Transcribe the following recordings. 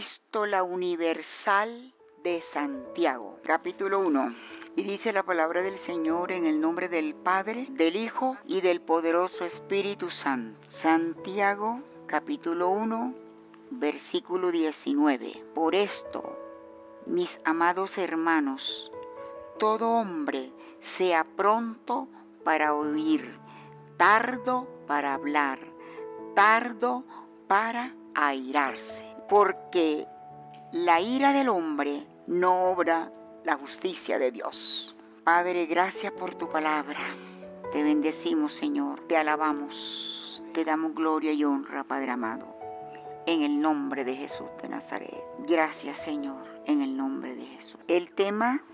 Epístola Universal de Santiago, capítulo 1. Y dice la palabra del Señor en el nombre del Padre, del Hijo y del poderoso Espíritu Santo. Santiago, capítulo 1, versículo 19. Por esto, mis amados hermanos, todo hombre sea pronto para oír, tardo para hablar, tardo para airarse porque la ira del hombre no obra la justicia de Dios. Padre, gracias por tu palabra. Te bendecimos, Señor. Te alabamos. Te damos gloria y honra, Padre amado. En el nombre de Jesús de Nazaret. Gracias, Señor, en el nombre de Jesús. El tema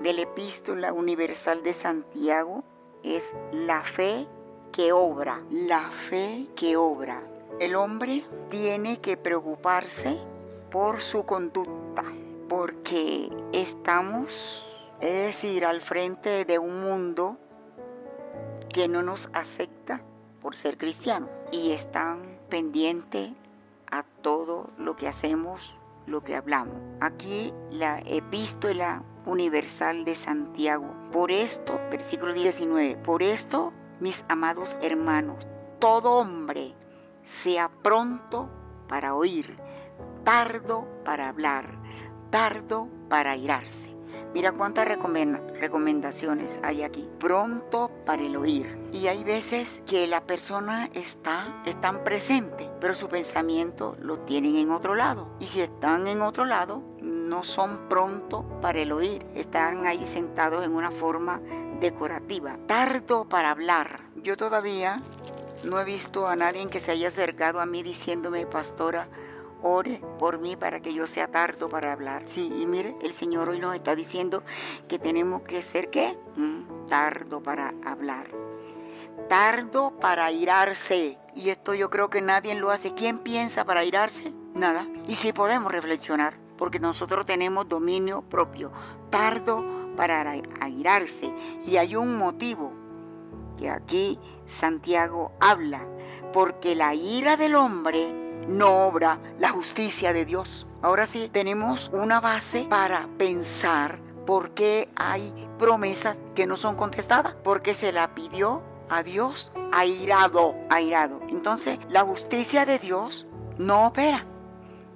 de la epístola universal de Santiago es la fe que obra. La fe que obra. El hombre tiene que preocuparse por su conducta, porque estamos, es decir, al frente de un mundo que no nos acepta por ser cristiano y están pendientes a todo lo que hacemos, lo que hablamos. Aquí la epístola universal de Santiago. Por esto, versículo 19, por esto, mis amados hermanos, todo hombre sea pronto para oír, tardo para hablar, tardo para irarse. Mira cuántas recomendaciones hay aquí. Pronto para el oír. Y hay veces que la persona está, están presente, pero su pensamiento lo tienen en otro lado. Y si están en otro lado, no son pronto para el oír. Están ahí sentados en una forma decorativa. Tardo para hablar. Yo todavía no he visto a nadie que se haya acercado a mí diciéndome, pastora, ore por mí para que yo sea tardo para hablar. Sí, y mire, el Señor hoy nos está diciendo que tenemos que ser qué? Mm, tardo para hablar. Tardo para irarse. Y esto yo creo que nadie lo hace. ¿Quién piensa para irarse? Nada. Y si podemos reflexionar, porque nosotros tenemos dominio propio. Tardo para airarse. Y hay un motivo que aquí Santiago habla, porque la ira del hombre no obra la justicia de Dios. Ahora sí, tenemos una base para pensar por qué hay promesas que no son contestadas, porque se la pidió a Dios airado, airado. Entonces, la justicia de Dios no opera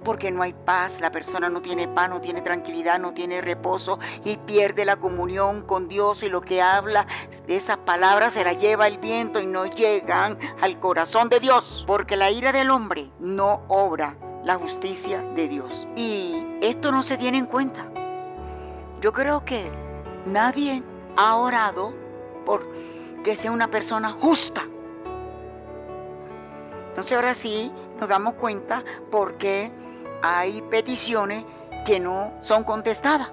porque no hay paz, la persona no tiene paz, no tiene tranquilidad, no tiene reposo y pierde la comunión con Dios y lo que habla, esas palabras se las lleva el viento y no llegan al corazón de Dios, porque la ira del hombre no obra la justicia de Dios. Y esto no se tiene en cuenta. Yo creo que nadie ha orado por que sea una persona justa. Entonces ahora sí nos damos cuenta por qué hay peticiones que no son contestadas.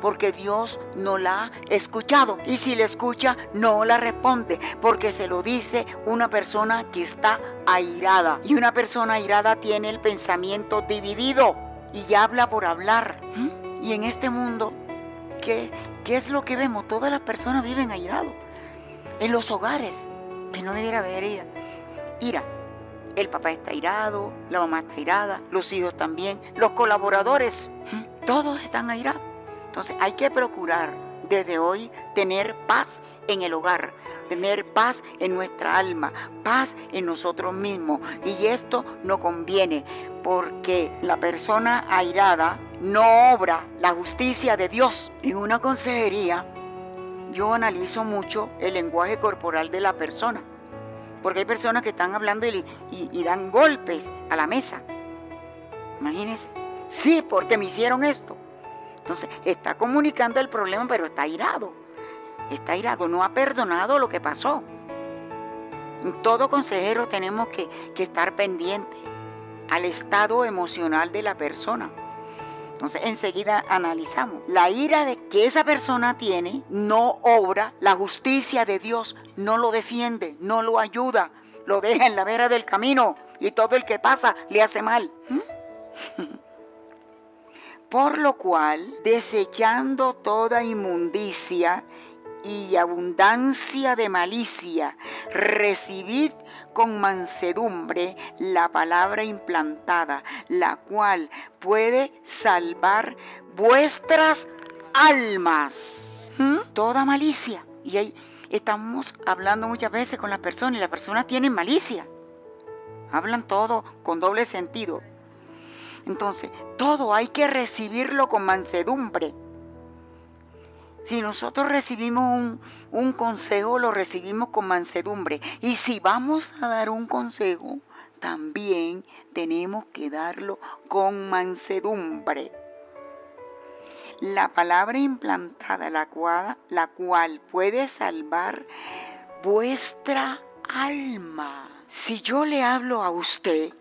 Porque Dios no la ha escuchado. Y si la escucha, no la responde. Porque se lo dice una persona que está airada. Y una persona airada tiene el pensamiento dividido. Y habla por hablar. ¿Mm? Y en este mundo, ¿qué, ¿qué es lo que vemos? Todas las personas viven airados. En los hogares. Que no debiera haber ira. Ira el papá está irado, la mamá está irada, los hijos también, los colaboradores, todos están airados. Entonces hay que procurar desde hoy tener paz en el hogar, tener paz en nuestra alma, paz en nosotros mismos. Y esto no conviene porque la persona airada no obra la justicia de Dios. En una consejería yo analizo mucho el lenguaje corporal de la persona. Porque hay personas que están hablando y, dan golpes a la mesa. Imagínense. Sí, porque me hicieron esto. Entonces, está comunicando el problema, pero está irado. Está irado, no ha perdonado lo que pasó. Todo consejero tenemos que, que estar pendientes al estado emocional de la persona. Entonces enseguida analizamos. La ira de que esa persona tiene no obra, la justicia de Dios no lo defiende, no lo ayuda, lo deja en la vera del camino y todo el que pasa le hace mal. ¿Mm? Por lo cual, desechando toda inmundicia y abundancia de malicia. Recibid con mansedumbre la palabra implantada, la cual puede salvar vuestras almas. ¿Mm? Toda malicia. Y ahí estamos hablando muchas veces con las personas y las personas tienen malicia. Hablan todo con doble sentido. Entonces, todo hay que recibirlo con mansedumbre. Si nosotros recibimos un, consejo, lo recibimos con mansedumbre. Y si vamos a dar un consejo, también tenemos que darlo con mansedumbre. La palabra implantada, la cual, puede salvar vuestra alma. Si yo le hablo a usted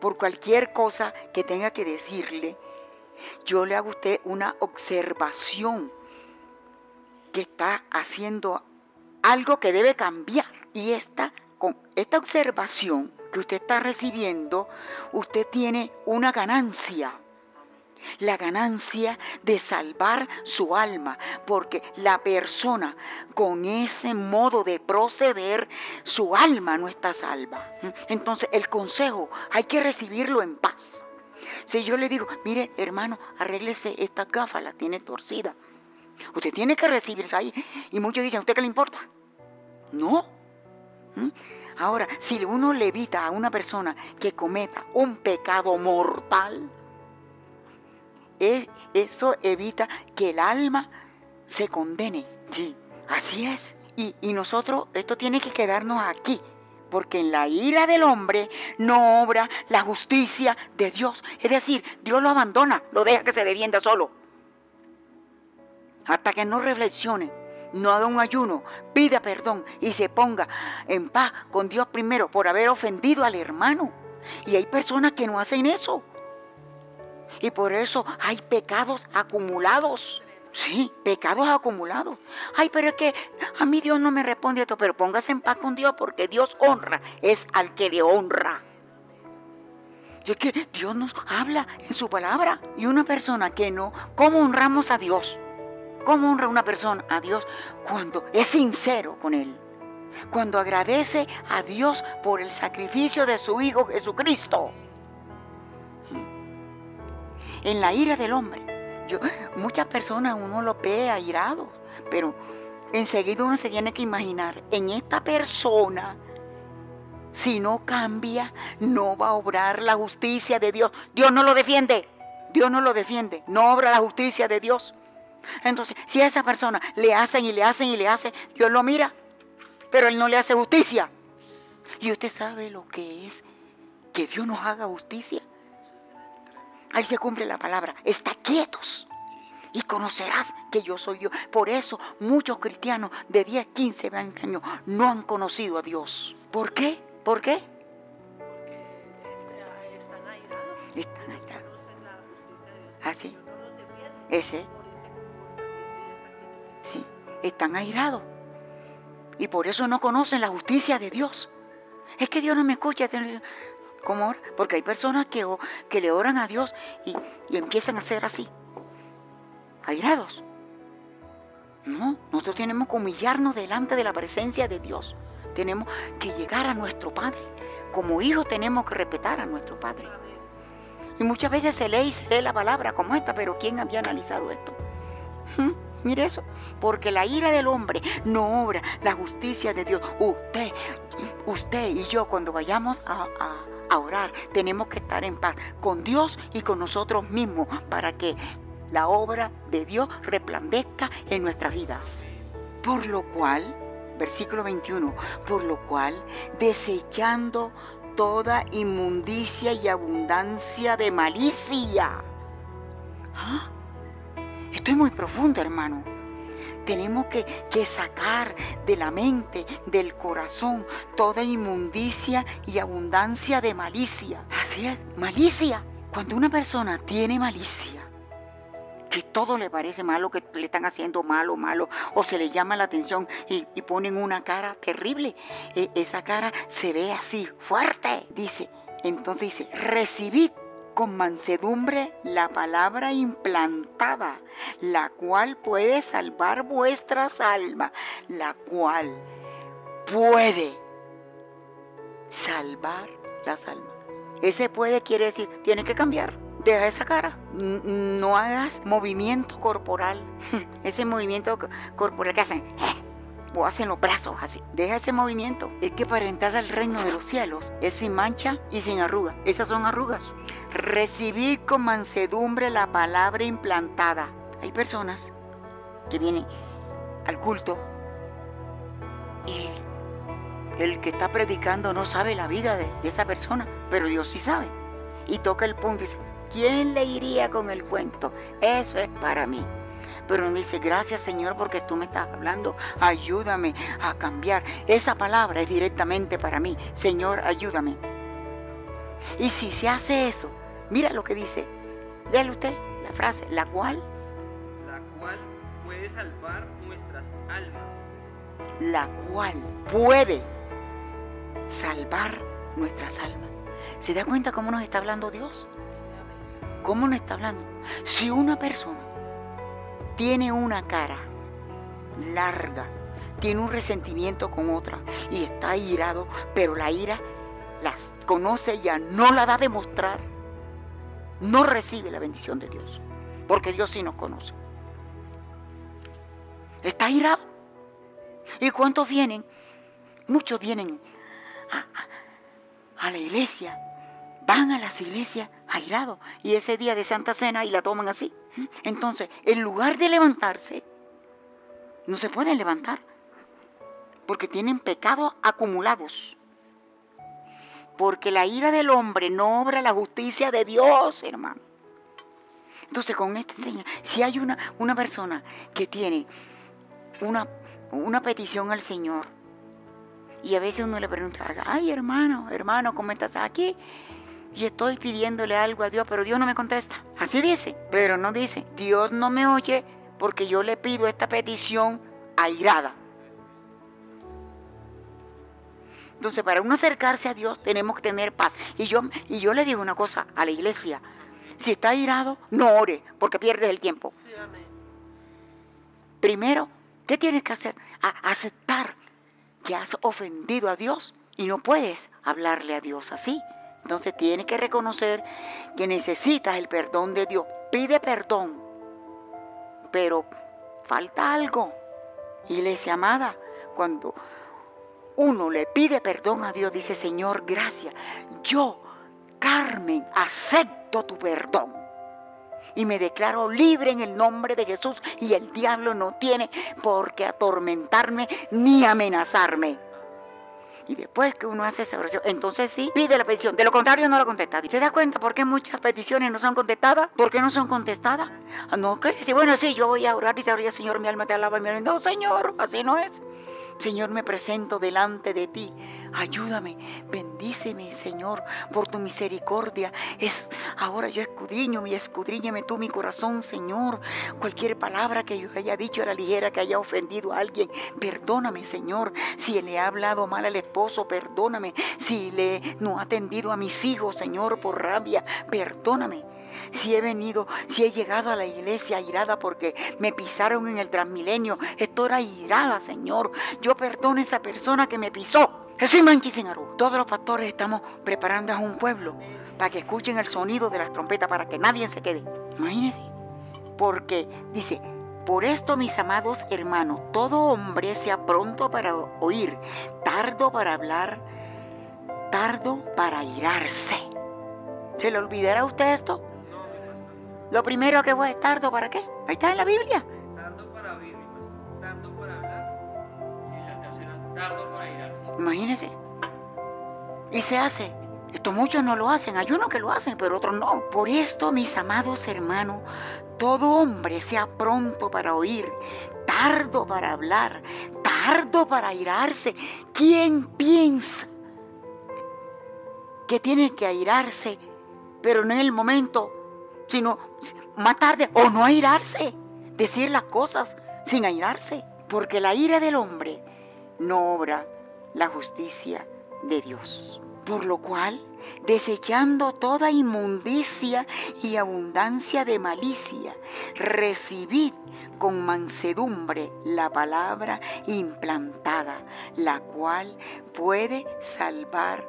por cualquier cosa que tenga que decirle, yo le hago a usted una observación que está haciendo algo que debe cambiar. Y esta, esta observación que usted está recibiendo, usted tiene una ganancia. La ganancia de salvar su alma, porque la persona con ese modo de proceder, su alma no está salva. Entonces el consejo hay que recibirlo en paz. Si yo le digo, mire hermano, arréglese esta gafa, la tiene torcida. Usted tiene que recibirse ahí. Y muchos dicen, ¿a usted qué le importa? No. ¿Mm? Ahora, si uno le evita a una persona que cometa un pecado mortal, eso evita que el alma se condene. Sí, así es. Y nosotros, esto tiene que quedarnos aquí porque en la ira del hombre no obra la justicia de Dios. Es decir, Dios lo abandona, lo deja que se defienda solo. Hasta que no reflexione, no haga un ayuno, pida perdón y se ponga en paz con Dios primero por haber ofendido al hermano. Y hay personas que no hacen eso. Y por eso hay pecados acumulados. Sí, pecados acumulados. Ay, pero es que a mí Dios no me responde esto, pero póngase en paz con Dios porque Dios honra, es al que le honra. Y es que Dios nos habla en su palabra. Y una persona que no, ¿cómo honramos a Dios? ¿Cómo honra una persona a Dios cuando es sincero con Él? Cuando agradece a Dios por el sacrificio de su Hijo Jesucristo. En la ira del hombre muchas personas uno lo ve airado, pero enseguida uno se tiene que imaginar, en esta persona, si no cambia, no va a obrar la justicia de Dios. Dios no lo defiende, Dios no lo defiende, no obra la justicia de Dios. Entonces, si a esa persona le hacen y le hacen y le hacen, Dios lo mira, pero Él no le hace justicia. Y usted sabe lo que es que Dios nos haga justicia. Ahí se cumple la palabra. Está quietos. Y conocerás que yo soy yo. Por eso muchos cristianos de 10, 15, 20 años no han conocido a Dios. ¿Por qué? ¿Por qué? Porque están airados. Están airados. Ah, sí. Ese. Sí, están airados. Y por eso no conocen la justicia de Dios. Es que Dios no me escucha. ¿Cómo Porque hay personas que, que le oran a Dios y, empiezan a ser así, airados. No, nosotros tenemos que humillarnos delante de la presencia de Dios. Tenemos que llegar a nuestro Padre. Como hijos tenemos que respetar a nuestro Padre. Y muchas veces se lee y se lee la palabra como esta, pero ¿quién había analizado esto? Mire eso, porque la ira del hombre no obra la justicia de Dios. Usted, usted y yo cuando vayamos a orar, tenemos que estar en paz con Dios y con nosotros mismos para que la obra de Dios resplandezca en nuestras vidas. Por lo cual, versículo 21, por lo cual, desechando toda inmundicia y abundancia de malicia. ¿Ah? Estoy muy profundo, hermano tenemos que, sacar de la mente, del corazón, toda inmundicia y abundancia de malicia. Así es, malicia. Cuando una persona tiene malicia, que todo le parece malo, que le están haciendo malo, malo, o se le llama la atención y, ponen una cara terrible, e, esa cara se ve así, fuerte, dice. Entonces dice, recibid con mansedumbre la palabra implantada, la cual puede salvar vuestras almas, la cual puede salvar las almas. Ese puede quiere decir, tiene que cambiar. Deja esa cara. No hagas movimiento corporal. Ese movimiento corporal que hacen o hacen los brazos así. Deja ese movimiento. Es que para entrar al reino de los cielos es sin mancha y sin arruga. Esas son arrugas. Recibid con mansedumbre la palabra implantada. Hay personas que vienen al culto y el que está predicando no sabe la vida de, esa persona, pero Dios sí sabe. Y toca el punto y dice, ¿quién le iría con el cuento? Eso es para mí. Pero no dice, gracias Señor porque tú me estás hablando, ayúdame a cambiar. Esa palabra es directamente para mí. Señor, ayúdame. Y si se hace eso, mira lo que dice. Léale usted la frase, la cual. La cual puede salvar nuestras almas. La cual puede salvar nuestras almas. ¿Se da cuenta cómo nos está hablando Dios? ¿Cómo nos está hablando? Si una persona tiene una cara larga, tiene un resentimiento con otra y está irado, pero la ira las conoce ya, no la da a demostrar, no recibe la bendición de Dios, porque Dios sí nos conoce. Está irado. ¿Y cuántos vienen? Muchos vienen a, la iglesia, van a las iglesias airados y ese día de Santa Cena y la toman así. Entonces, en lugar de levantarse, no se pueden levantar porque tienen pecados acumulados. Porque la ira del hombre no obra la justicia de Dios, hermano. Entonces, con esta señal, si hay una, una persona que tiene una, una petición al Señor, y a veces uno le pregunta, ay hermano, hermano, ¿cómo estás aquí? Y estoy pidiéndole algo a Dios, pero Dios no me contesta. Así dice, pero no dice, Dios no me oye porque yo le pido esta petición airada. Entonces, para uno acercarse a Dios tenemos que tener paz. Y yo, y yo le digo una cosa a la iglesia. Si está airado, no ore, porque pierdes el tiempo. Primero, ¿qué tienes que hacer? aceptar que has ofendido a Dios y no puedes hablarle a Dios así. Entonces tienes que reconocer que necesitas el perdón de Dios. Pide perdón, pero falta algo. Iglesia amada, cuando uno le pide perdón a Dios, dice, Señor, gracias. Yo, Carmen, acepto tu perdón. Y me declaro libre en el nombre de Jesús y el diablo no tiene por qué atormentarme ni amenazarme. Y después que uno hace esa oración, entonces sí, pide la petición. De lo contrario, no la contesta. ¿Se da cuenta por qué muchas peticiones no son contestadas? ¿Por qué no son contestadas? Ah, no, que sí, bueno, sí, yo voy a orar y te orar, Señor, mi alma te alaba. Mi alma. No, Señor, así no es. Señor, me presento delante de ti. Ayúdame, bendíceme, Señor, por tu misericordia. Es ahora yo escudriño y escudriñame tú mi corazón, Señor. Cualquier palabra que yo haya dicho a la ligera que haya ofendido a alguien, perdóname, Señor. Si le ha hablado mal al esposo, perdóname. Si le no ha atendido a mis hijos, Señor, por rabia, perdóname si he venido, si he llegado a la iglesia irada porque me pisaron en el transmilenio, estoy irada, Señor. Yo perdono a esa persona que me pisó. Jesús Manchisinarú. Todos los pastores estamos preparando a un pueblo para que escuchen el sonido de las trompetas, para que nadie se quede. Imagínense. Porque dice, por esto, mis amados hermanos, todo hombre sea pronto para oír, tardo para hablar, tardo para irarse. ¿Se le olvidará a usted esto? Lo primero que fue tardo para qué? Ahí está en la Biblia. Tardo para oír, tardo para hablar. Y la tercera, tardo para irarse. Imagínese. Y se hace. Esto muchos no lo hacen, hay unos que lo hacen, pero otros no. Por esto, mis amados hermanos, todo hombre sea pronto para oír, tardo para hablar, tardo para irarse. ¿Quién piensa que tiene que airarse, pero no en el momento sino más tarde, o no airarse, decir las cosas sin airarse, porque la ira del hombre no obra la justicia de Dios. Por lo cual, desechando toda inmundicia y abundancia de malicia, recibid con mansedumbre la palabra implantada, la cual puede salvar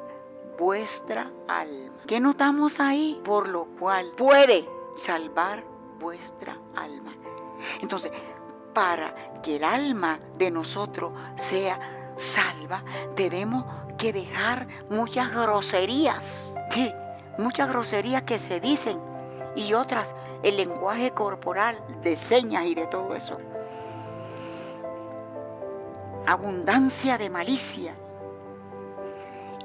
vuestra alma. ¿Qué notamos ahí? Por lo cual puede salvar vuestra alma. Entonces, para que el alma de nosotros sea salva, tenemos que dejar muchas groserías. Sí, muchas groserías que se dicen y otras, el lenguaje corporal de señas y de todo eso. Abundancia de malicia.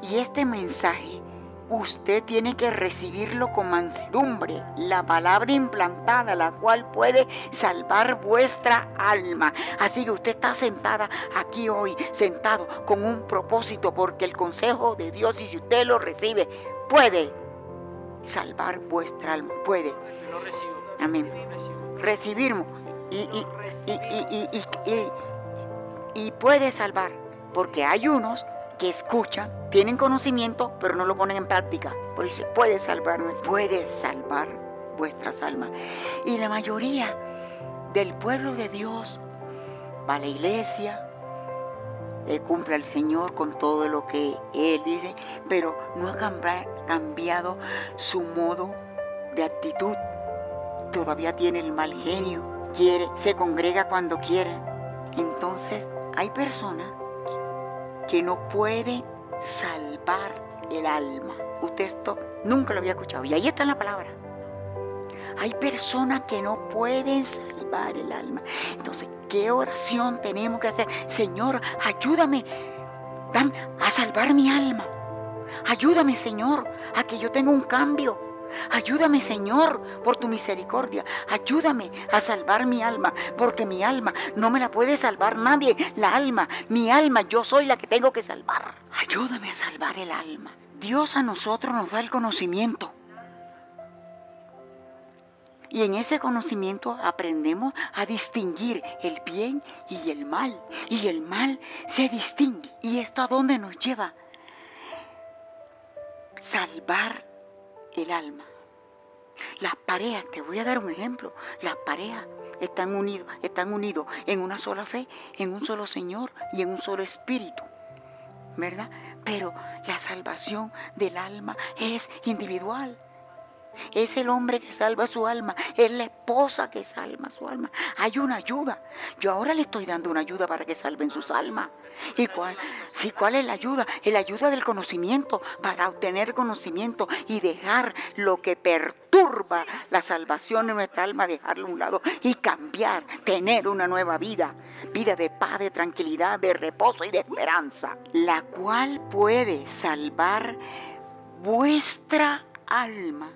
Y este mensaje usted tiene que recibirlo con mansedumbre, la palabra implantada, la cual puede salvar vuestra alma. Así que usted está sentada aquí hoy, sentado con un propósito, porque el consejo de Dios, y si usted lo recibe, puede salvar vuestra alma, puede. Amén. Recibirlo y, y, y, y puede salvar, porque hay unos que escuchan, tienen conocimiento, pero no lo ponen en práctica. Por eso puede salvar, puede salvar vuestras almas. Y la mayoría del pueblo de Dios va a la iglesia, le cumple al Señor con todo lo que Él dice, pero no ha cambiado su modo de actitud. Todavía tiene el mal genio, quiere, se congrega cuando quiere. Entonces hay personas que no puede salvar el alma. Usted esto nunca lo había escuchado. Y ahí está la palabra. Hay personas que no pueden salvar el alma. Entonces, ¿qué oración tenemos que hacer? Señor, ayúdame a salvar mi alma. Ayúdame, Señor, a que yo tenga un cambio. Ayúdame, Señor, por tu misericordia. Ayúdame a salvar mi alma, porque mi alma no me la puede salvar nadie. La alma, mi alma, yo soy la que tengo que salvar. Ayúdame a salvar el alma. Dios a nosotros nos da el conocimiento. Y en ese conocimiento aprendemos a distinguir el bien y el mal. Y el mal se distingue. ¿Y esto a dónde nos lleva? Salvar el alma. Las parejas, te voy a dar un ejemplo, las parejas están unidos, están unidos en una sola fe, en un solo Señor y en un solo espíritu. ¿Verdad? Pero la salvación del alma es individual. Es el hombre que salva su alma, es la esposa que salva su alma. Hay una ayuda. Yo ahora le estoy dando una ayuda para que salven sus almas. ¿Y cuál? Sí, ¿cuál es la ayuda? Es la ayuda del conocimiento, para obtener conocimiento y dejar lo que perturba la salvación de nuestra alma, dejarlo a un lado y cambiar, tener una nueva vida. Vida de paz, de tranquilidad, de reposo y de esperanza. La cual puede salvar vuestra alma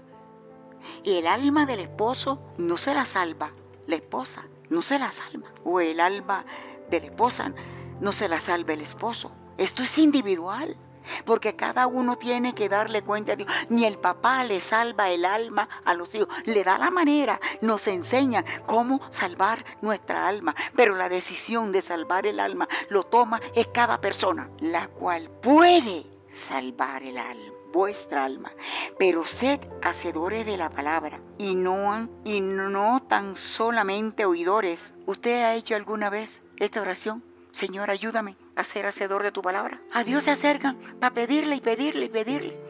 y el alma del esposo no se la salva la esposa, no se la salva. O el alma de la esposa no se la salva el esposo. Esto es individual. Porque cada uno tiene que darle cuenta a Dios. Ni el papá le salva el alma a los hijos. Le da la manera, nos enseña cómo salvar nuestra alma. Pero la decisión de salvar el alma lo toma es cada persona, la cual puede salvar el alma vuestra alma. Pero sed hacedores de la palabra y no, y no tan solamente oidores. ¿Usted ha hecho alguna vez esta oración? Señor, ayúdame a ser hacedor de tu palabra. A Dios se acercan para pedirle y pedirle y pedirle.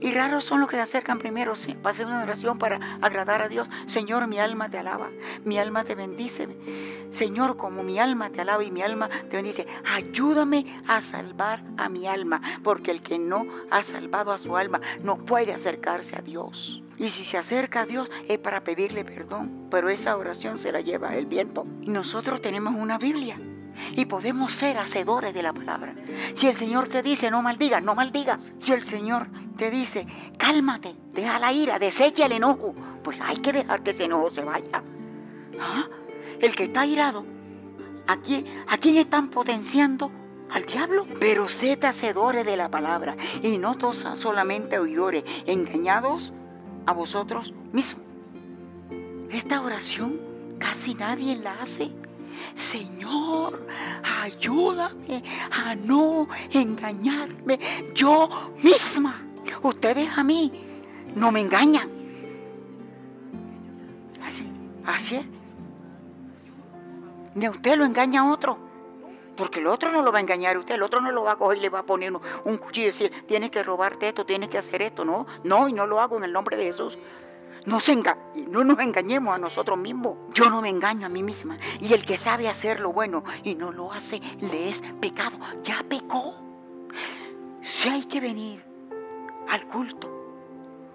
Y raros son los que se acercan primero para hacer una oración para agradar a Dios. Señor, mi alma te alaba, mi alma te bendice. Señor, como mi alma te alaba y mi alma te bendice, ayúdame a salvar a mi alma, porque el que no ha salvado a su alma no puede acercarse a Dios. Y si se acerca a Dios es para pedirle perdón, pero esa oración se la lleva el viento. Nosotros tenemos una Biblia y podemos ser hacedores de la palabra. Si el Señor te dice no maldigas, no maldigas. Si el Señor te dice cálmate, deja la ira, desecha el enojo, pues hay que dejar que ese enojo se vaya. ¿Ah? El que está irado, ¿a quién, ¿a quién están potenciando? al diablo. Pero sed hacedores de la palabra y no solamente oidores, engañados a vosotros mismos. Esta oración casi nadie la hace. Señor, ayúdame a no engañarme yo misma. Ustedes a mí no me engañan. Así, así es. Ni a usted lo engaña a otro. Porque el otro no lo va a engañar a usted, el otro no lo va a coger y le va a poner un cuchillo y decir, tienes que robarte esto, tienes que hacer esto. No, no, y no lo hago en el nombre de Jesús. No, se no nos engañemos a nosotros mismos. Yo no me engaño a mí misma. Y el que sabe hacer lo bueno y no lo hace, le es pecado. Ya pecó. Si hay que venir al culto,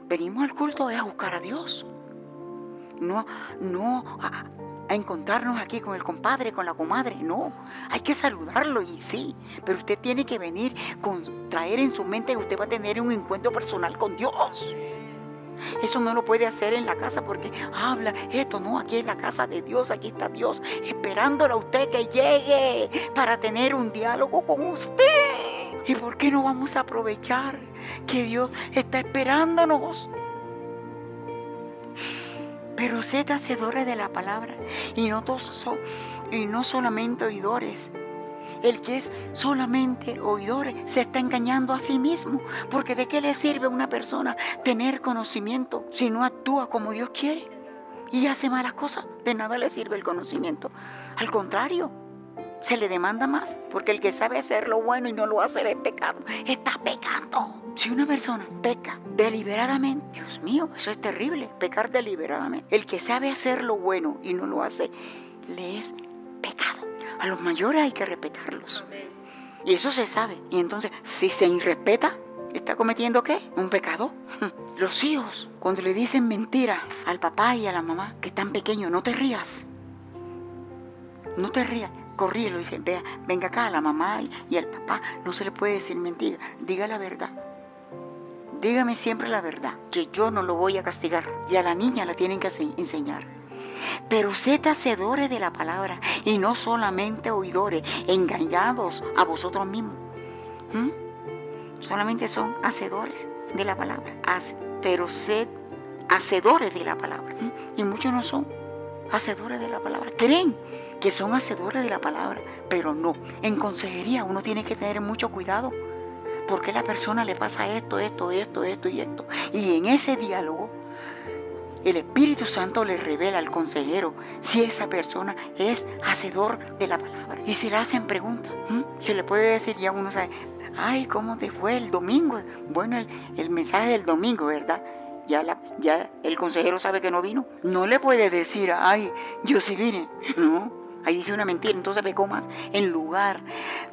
venimos al culto es a buscar a Dios. No, no a encontrarnos aquí con el compadre, con la comadre. No, hay que saludarlo y sí, pero usted tiene que venir con traer en su mente que usted va a tener un encuentro personal con Dios. Eso no lo puede hacer en la casa porque habla esto, no, aquí es la casa de Dios, aquí está Dios, esperándolo a usted que llegue para tener un diálogo con usted. ¿Y por qué no vamos a aprovechar que Dios está esperándonos? pero sed hacedores de la palabra y no, y no solamente oidores. El que es solamente oidores se está engañando a sí mismo, porque ¿de qué le sirve a una persona tener conocimiento si no actúa como Dios quiere? Y hace malas cosas, de nada le sirve el conocimiento. Al contrario, se le demanda más, porque el que sabe hacer lo bueno y no lo hace es pecado. Está pecando. Si una persona peca deliberadamente, Dios mío, eso es terrible, pecar deliberadamente. El que sabe hacer lo bueno y no lo hace, le es pecado. A los mayores hay que respetarlos. Y eso se sabe. Y entonces, si se irrespeta, ¿está cometiendo qué? Un pecado. Los hijos, cuando le dicen mentira al papá y a la mamá que están pequeños, no te rías. No te rías corríelo y dice, vea, venga acá a la mamá y al papá, no se le puede decir mentira, diga la verdad. Dígame siempre la verdad, que yo no lo voy a castigar. Y a la niña la tienen que enseñar. Pero sed hacedores de la palabra y no solamente oidores, engañados a vosotros mismos. Solamente son hacedores de la palabra. pero sed hacedores de la palabra. Y muchos no son hacedores de la palabra. Creen que son hacedores de la palabra, pero no. En consejería uno tiene que tener mucho cuidado, porque a la persona le pasa esto, esto, esto, esto y esto. Y en ese diálogo, el Espíritu Santo le revela al consejero si esa persona es hacedor de la palabra. Y se le hacen preguntas. Se le puede decir, ya uno sabe, ay, ¿cómo te fue el domingo? Bueno, el, el mensaje del domingo, ¿verdad? Ya, la, ya el consejero sabe que no vino. No le puede decir, ay, yo sí vine. No, Ahí dice una mentira, entonces pecó más. En lugar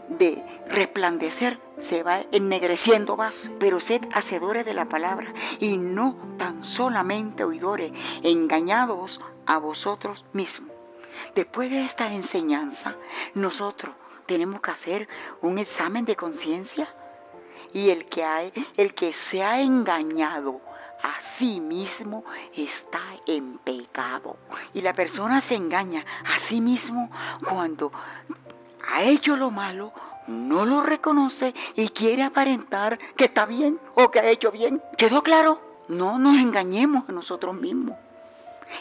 de resplandecer, se va ennegreciendo más. Pero sed hacedores de la palabra y no tan solamente oidores, engañados a vosotros mismos. Después de esta enseñanza, nosotros tenemos que hacer un examen de conciencia. Y el que, hay, el que se ha engañado a sí mismo está en pecado. Y la persona se engaña a sí mismo cuando ha hecho lo malo, no lo reconoce y quiere aparentar que está bien o que ha hecho bien. ¿Quedó claro? No nos engañemos a nosotros mismos.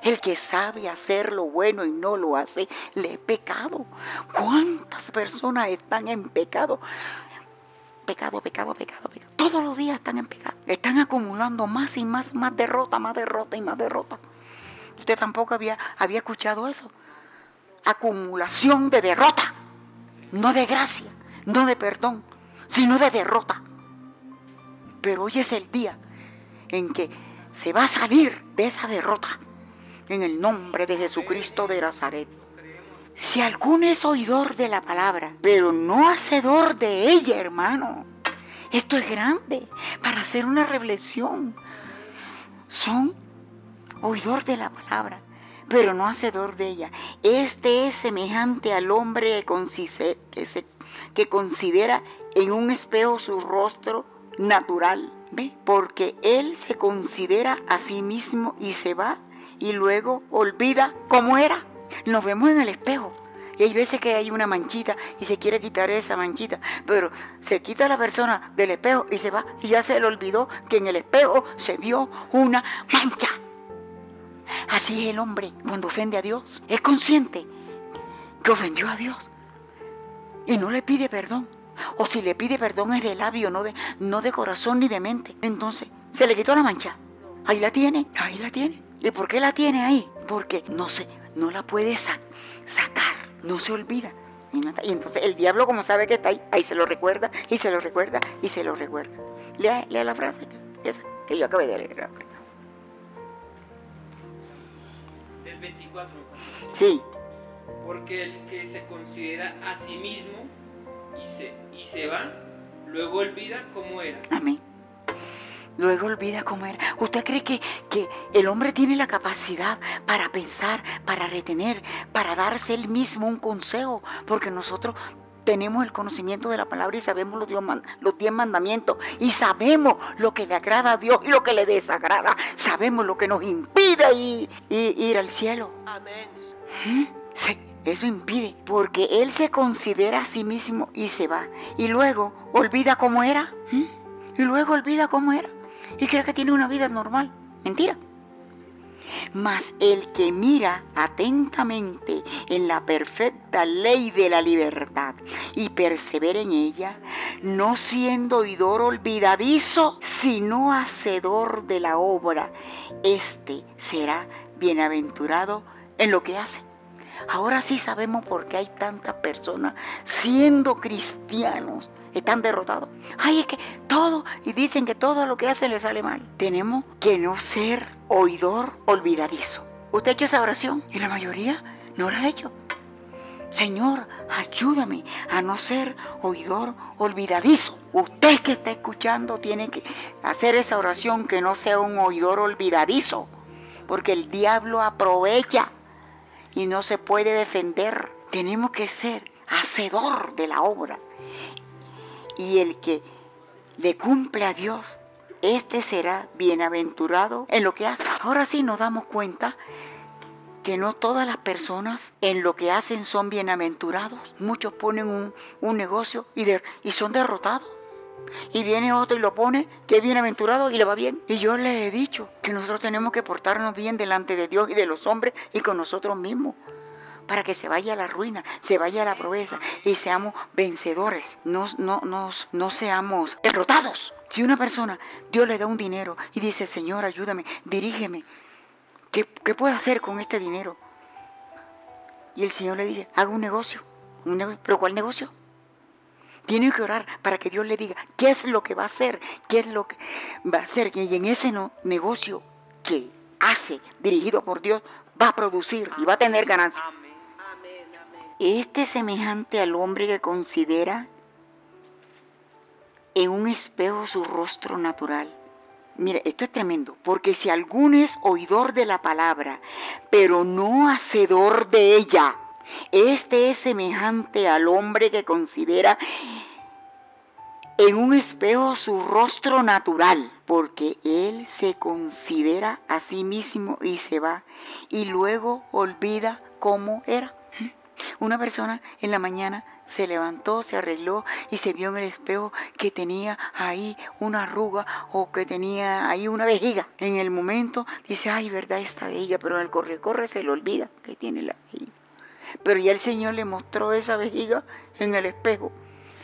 El que sabe hacer lo bueno y no lo hace, le es pecado. ¿Cuántas personas están en pecado? Pecado, pecado, pecado, pecado. Todos los días están en pecado. Están acumulando más y más, más derrota, más derrota y más derrota. Usted tampoco había, había escuchado eso. Acumulación de derrota. No de gracia, no de perdón, sino de derrota. Pero hoy es el día en que se va a salir de esa derrota. En el nombre de Jesucristo de Nazaret. Si alguno es oidor de la palabra, pero no hacedor de ella, hermano, esto es grande para hacer una reflexión. Son oidor de la palabra, pero no hacedor de ella. Este es semejante al hombre que, que considera en un espejo su rostro natural. Porque él se considera a sí mismo y se va y luego olvida cómo era. Nos vemos en el espejo. Y hay veces que hay una manchita y se quiere quitar esa manchita, pero se quita la persona del espejo y se va y ya se le olvidó que en el espejo se vio una mancha. Así es el hombre cuando ofende a Dios. Es consciente que ofendió a Dios y no le pide perdón. O si le pide perdón es de labio, no de, no de corazón ni de mente. Entonces, se le quitó la mancha. Ahí la tiene, ahí la tiene. ¿Y por qué la tiene ahí? Porque no se, no la puede sacar, no se olvida. Y, entonces el diablo, como sabe que está ahí, ahí se lo recuerda, y se lo recuerda, y se lo recuerda. Lea, lea la frase, esa que yo acabé de leer. Del 24. Sí. Porque el que se considera a sí mismo y se, y se va, luego olvida cómo era. Amén luego olvida cómo era. ¿Usted cree que, que el hombre tiene la capacidad para pensar, para retener, para darse él mismo un consejo? Porque nosotros tenemos el conocimiento de la palabra y sabemos los, diez mandamientos y sabemos lo que le agrada a Dios y lo que le desagrada. Sabemos lo que nos impide ir, ir, al cielo. Amén. ¿Mm? Sí, eso impide, porque Él se considera a sí mismo y se va. Y luego olvida cómo era. ¿Mm? Y luego olvida cómo era y cree que tiene una vida normal. Mentira. Mas el que mira atentamente en la perfecta ley de la libertad y persevera en ella, no siendo oidor olvidadizo, sino hacedor de la obra, éste será bienaventurado en lo que hace. Ahora sí sabemos por qué hay tantas personas siendo cristianos están derrotados. Ay, es que todo, y dicen que todo lo que hacen le sale mal. Tenemos que no ser oidor olvidadizo. ¿Usted ha hecho esa oración? Y la mayoría no la ha hecho. Señor, ayúdame a no ser oidor olvidadizo. Usted que está escuchando tiene que hacer esa oración que no sea un oidor olvidadizo, porque el diablo aprovecha y no se puede defender. Tenemos que ser hacedor de la obra y el que le cumple a Dios, este será bienaventurado en lo que hace. Ahora sí nos damos cuenta que no todas las personas en lo que hacen son bienaventurados. Muchos ponen un, negocio y, y son derrotados. Y viene otro y lo pone, que es bienaventurado y le va bien. Y yo le he dicho que nosotros tenemos que portarnos bien delante de Dios y de los hombres y con nosotros mismos para que se vaya a la ruina, se vaya a la pobreza y seamos vencedores, no, no, no seamos derrotados. Si una persona, Dios le da un dinero y dice, Señor, ayúdame, dirígeme, ¿qué, qué puedo hacer con este dinero? Y el Señor le dice, haga un negocio. Un negocio. ¿Pero cuál negocio? Tiene que orar para que Dios le diga qué es lo que va a hacer, qué es lo que va a hacer. Y en ese negocio que hace, dirigido por Dios, va a producir y va a tener ganancia. Este es semejante al hombre que considera en un espejo su rostro natural. Mire, esto es tremendo, porque si alguno es oidor de la palabra, pero no hacedor de ella, este es semejante al hombre que considera en un espejo su rostro natural, porque él se considera a sí mismo y se va, y luego olvida cómo era. Una persona en la mañana se levantó, se arregló y se vio en el espejo que tenía ahí una arruga o que tenía ahí una vejiga. En el momento dice, ay, verdad esta vejiga, pero en el corre-corre se le olvida que tiene la vejiga. Pero ya el Señor le mostró esa vejiga en el espejo.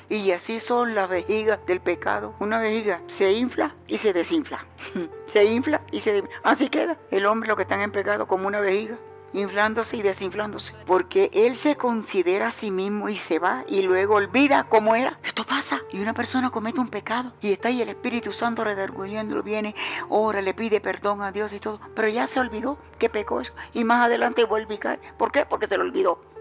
Y así son las vejigas del pecado. Una vejiga se infla y se desinfla. se infla y se desinfla. Así queda el hombre, lo que están en pecado, como una vejiga inflándose y desinflándose, porque él se considera a sí mismo y se va y luego olvida cómo era. Esto pasa y una persona comete un pecado y está ahí el Espíritu Santo redarguyéndolo, viene, ora, le pide perdón a Dios y todo, pero ya se olvidó que pecó eso y más adelante vuelve y cae. ¿Por qué? Porque se lo olvidó.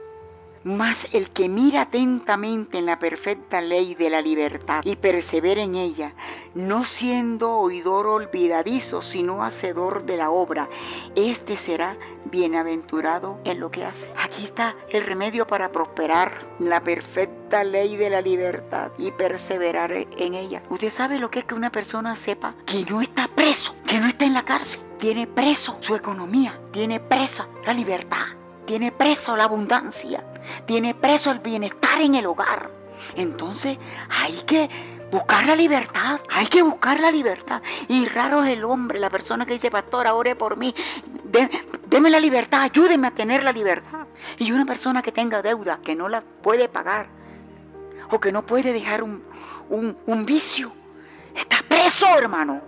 Mas el que mira atentamente en la perfecta ley de la libertad y persevera en ella, no siendo oidor olvidadizo, sino hacedor de la obra, este será bienaventurado en lo que hace. Aquí está el remedio para prosperar, la perfecta ley de la libertad y perseverar en ella. Usted sabe lo que es que una persona sepa que no está preso, que no está en la cárcel, tiene preso su economía, tiene presa la libertad tiene preso la abundancia, tiene preso el bienestar en el hogar. Entonces hay que buscar la libertad, hay que buscar la libertad. Y raro es el hombre, la persona que dice, pastor, ore por mí, deme la libertad, ayúdeme a tener la libertad. Y una persona que tenga deuda, que no la puede pagar, o que no puede dejar un, un vicio. Está preso, hermano.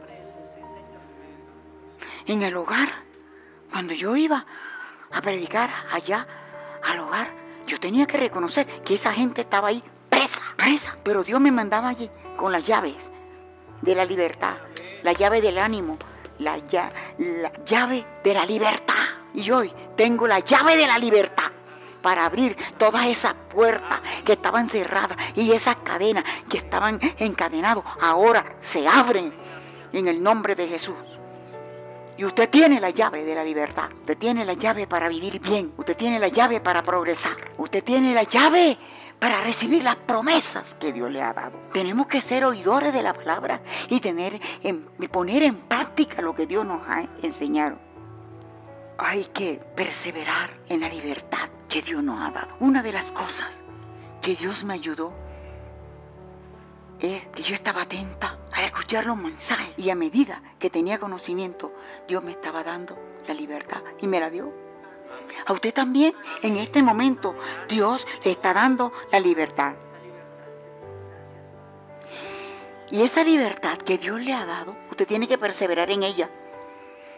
En el hogar, cuando yo iba a predicar allá al hogar, yo tenía que reconocer que esa gente estaba ahí presa, presa. Pero Dios me mandaba allí con las llaves de la libertad, la llave del ánimo, la, la llave de la libertad. Y hoy tengo la llave de la libertad para abrir todas esas puertas que estaban cerradas y esas cadenas que estaban encadenadas. Ahora se abren en el nombre de Jesús. Y usted tiene la llave de la libertad. Usted tiene la llave para vivir bien. Usted tiene la llave para progresar. Usted tiene la llave para recibir las promesas que Dios le ha dado. Tenemos que ser oidores de la palabra y tener poner en práctica lo que Dios nos ha enseñado. Hay que perseverar en la libertad que Dios nos ha dado. Una de las cosas que Dios me ayudó es que yo estaba atenta a escuchar los mensajes y a medida que tenía conocimiento, Dios me estaba dando la libertad y me la dio. A usted también, en este momento, Dios le está dando la libertad. Y esa libertad que Dios le ha dado, usted tiene que perseverar en ella.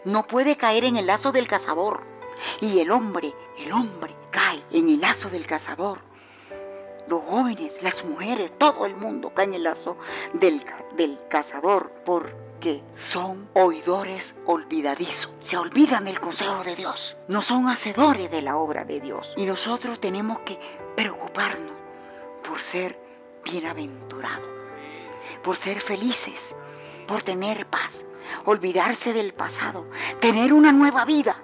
No puede caer en el lazo del cazador. Y el hombre, el hombre cae en el lazo del cazador. Los jóvenes, las mujeres, todo el mundo cae en el lazo del, del cazador por que son oidores olvidadizos. Se olvidan del consejo de Dios. No son hacedores de la obra de Dios. Y nosotros tenemos que preocuparnos por ser bienaventurados, por ser felices, por tener paz, olvidarse del pasado, tener una nueva vida.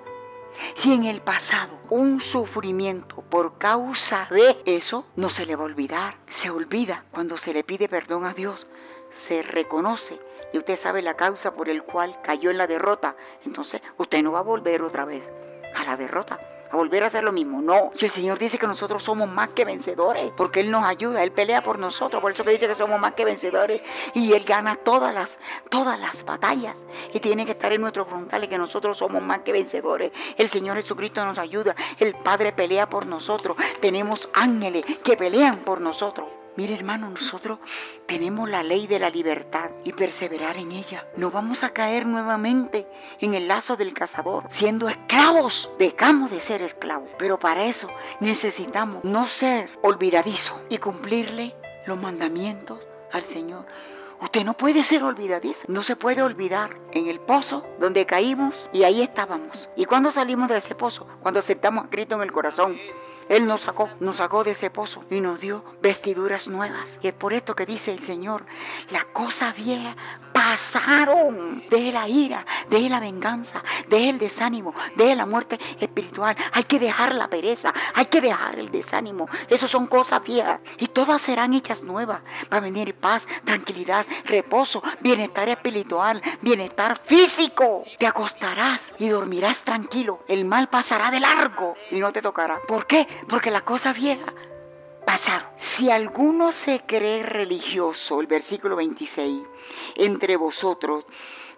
Si en el pasado un sufrimiento por causa de eso no se le va a olvidar, se olvida cuando se le pide perdón a Dios, se reconoce y usted sabe la causa por el cual cayó en la derrota, entonces usted no va a volver otra vez a la derrota, volver a hacer lo mismo. No, si el Señor dice que nosotros somos más que vencedores, porque Él nos ayuda, Él pelea por nosotros, por eso que dice que somos más que vencedores y Él gana todas las, todas las batallas y tiene que estar en nuestros frontales que nosotros somos más que vencedores. El Señor Jesucristo nos ayuda, el Padre pelea por nosotros, tenemos ángeles que pelean por nosotros. Mire hermano, nosotros tenemos la ley de la libertad y perseverar en ella. No vamos a caer nuevamente en el lazo del cazador, siendo esclavos. Dejamos de ser esclavos, pero para eso necesitamos no ser olvidadizos y cumplirle los mandamientos al Señor. Usted no puede ser olvidadizo, no se puede olvidar en el pozo donde caímos y ahí estábamos. ¿Y cuando salimos de ese pozo? Cuando aceptamos a Cristo en el corazón. Él nos sacó, nos sacó de ese pozo y nos dio vestiduras nuevas. Y es por esto que dice el Señor, la cosa vieja pasaron. de la ira, de la venganza, de el desánimo, de la muerte espiritual. Hay que dejar la pereza, hay que dejar el desánimo. Eso son cosas viejas y todas serán hechas nuevas. Va a venir paz, tranquilidad, reposo, bienestar espiritual, bienestar físico. Te acostarás y dormirás tranquilo. El mal pasará de largo y no te tocará. ¿Por qué? Porque la cosa vieja Si alguno se cree religioso, el versículo 26, entre vosotros,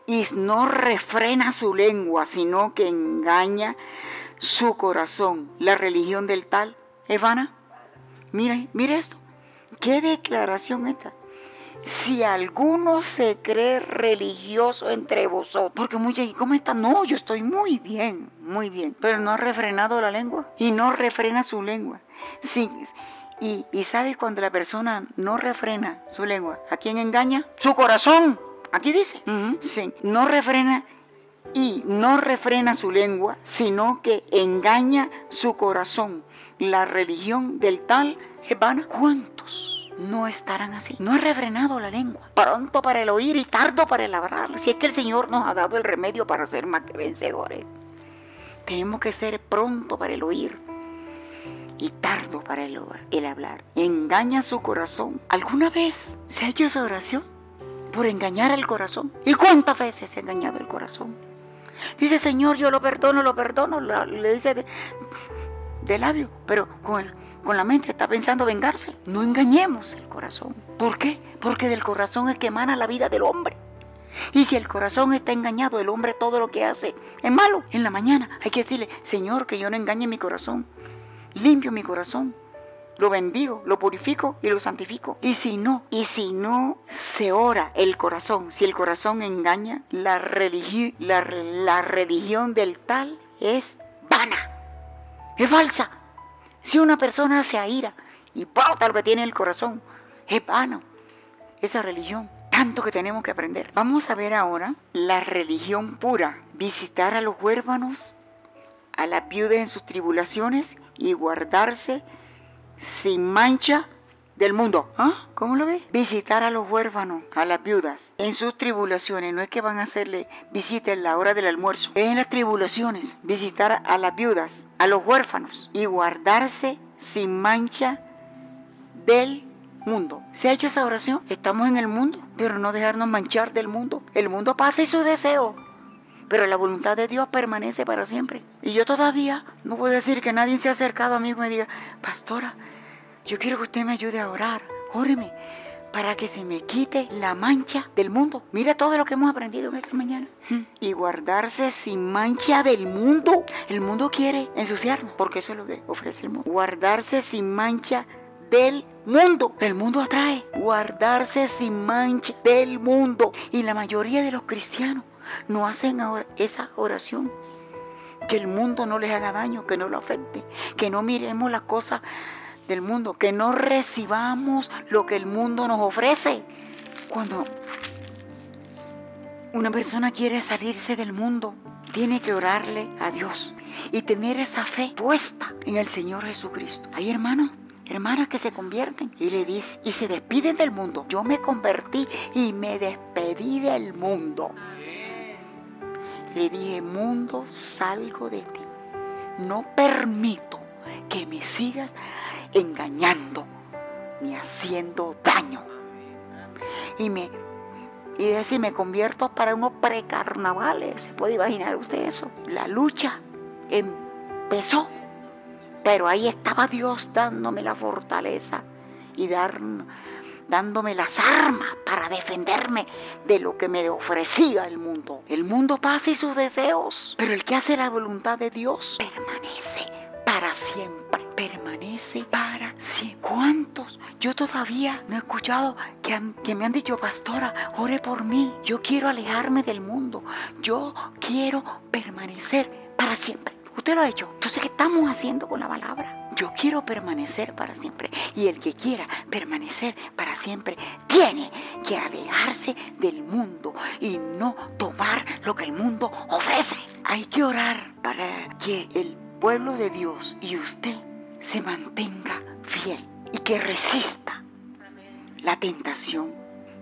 y no refrena su lengua, sino que engaña su corazón, la religión del tal es vana. Mire, mire esto. ¿Qué declaración esta? Si alguno se cree religioso entre vosotros, porque muchos, ¿y cómo está? No, yo estoy muy bien, muy bien, pero no ha refrenado la lengua y no refrena su lengua. Sí, y, y sabe cuando la persona no refrena su lengua, ¿a quién engaña? Su corazón. Aquí dice. sí. No refrena y no refrena su lengua, sino que engaña su corazón. La religión del tal es vana. ¿Cuántos no estarán así? No ha refrenado la lengua. Pronto para el oír y tardo para el hablar. Si es que el Señor nos ha dado el remedio para ser más que vencedores. Tenemos que ser pronto para el oír y tardo para el, el hablar. Engaña su corazón. ¿Alguna vez se ha hecho esa oración? Por engañar al corazón. ¿Y cuántas veces se ha engañado el corazón? Dice, Señor, yo lo perdono, lo perdono. Le dice de, de labio, pero con, el, con la mente está pensando vengarse. No engañemos el corazón. ¿Por qué? Porque del corazón es que emana la vida del hombre. Y si el corazón está engañado, el hombre todo lo que hace es malo. En la mañana hay que decirle, Señor, que yo no engañe mi corazón limpio mi corazón lo bendigo, lo purifico y lo santifico. Y si no, y si no se ora el corazón, si el corazón engaña, la, la, la religión del tal es vana, es falsa. Si una persona se aira y bota lo que tiene en el corazón, es vano. Esa religión, tanto que tenemos que aprender. Vamos a ver ahora la religión pura, visitar a los huérfanos, a la viuda en sus tribulaciones y guardarse sin mancha del mundo. ¿Ah? ¿Cómo lo ves? Visitar a los huérfanos, a las viudas, en sus tribulaciones. No es que van a hacerle visita en la hora del almuerzo. Es en las tribulaciones. Visitar a las viudas, a los huérfanos y guardarse sin mancha del mundo. ¿Se ha hecho esa oración? Estamos en el mundo, pero no dejarnos manchar del mundo. El mundo pasa y su deseo pero la voluntad de Dios permanece para siempre. Y yo todavía no puedo decir que nadie se ha acercado a mí y me diga, pastora, yo quiero que usted me ayude a orar, óreme, para que se me quite la mancha del mundo. Mira todo lo que hemos aprendido en esta mañana. Hmm. Y guardarse sin mancha del mundo. El mundo quiere ensuciarnos, porque eso es lo que ofrece el mundo. Guardarse sin mancha del mundo. El mundo atrae. Guardarse sin mancha del mundo. Y la mayoría de los cristianos no hacen ahora esa oración. Que el mundo no les haga daño, que no lo afecte, que no miremos las cosas del mundo, que no recibamos lo que el mundo nos ofrece. Cuando una persona quiere salirse del mundo, tiene que orarle a Dios y tener esa fe puesta en el Señor Jesucristo. Hay hermanos hermanas que se convierten y le dice y se despiden del mundo. Yo me convertí y me despedí del mundo. Le dije, mundo, salgo de ti. No permito que me sigas engañando ni haciendo daño. Y me y decir, me convierto para unos precarnavales. ¿Se puede imaginar usted eso? La lucha empezó, pero ahí estaba Dios dándome la fortaleza y dar, dándome las armas para defenderme de lo que me ofrecía el mundo. El mundo pasa y sus deseos, pero el que hace la voluntad de Dios permanece para siempre. Permanece para siempre. ¿Cuántos? Yo todavía no he escuchado que, que me han dicho, pastora, ore por mí. Yo quiero alejarme del mundo. Yo quiero permanecer para siempre. Usted lo ha hecho. Entonces, ¿qué estamos haciendo con la palabra? Yo quiero permanecer para siempre. Y el que quiera permanecer para siempre tiene que alejarse del mundo y no tomar lo que el mundo ofrece. Hay que orar para que el pueblo de Dios y usted se mantenga fiel y que resista la tentación.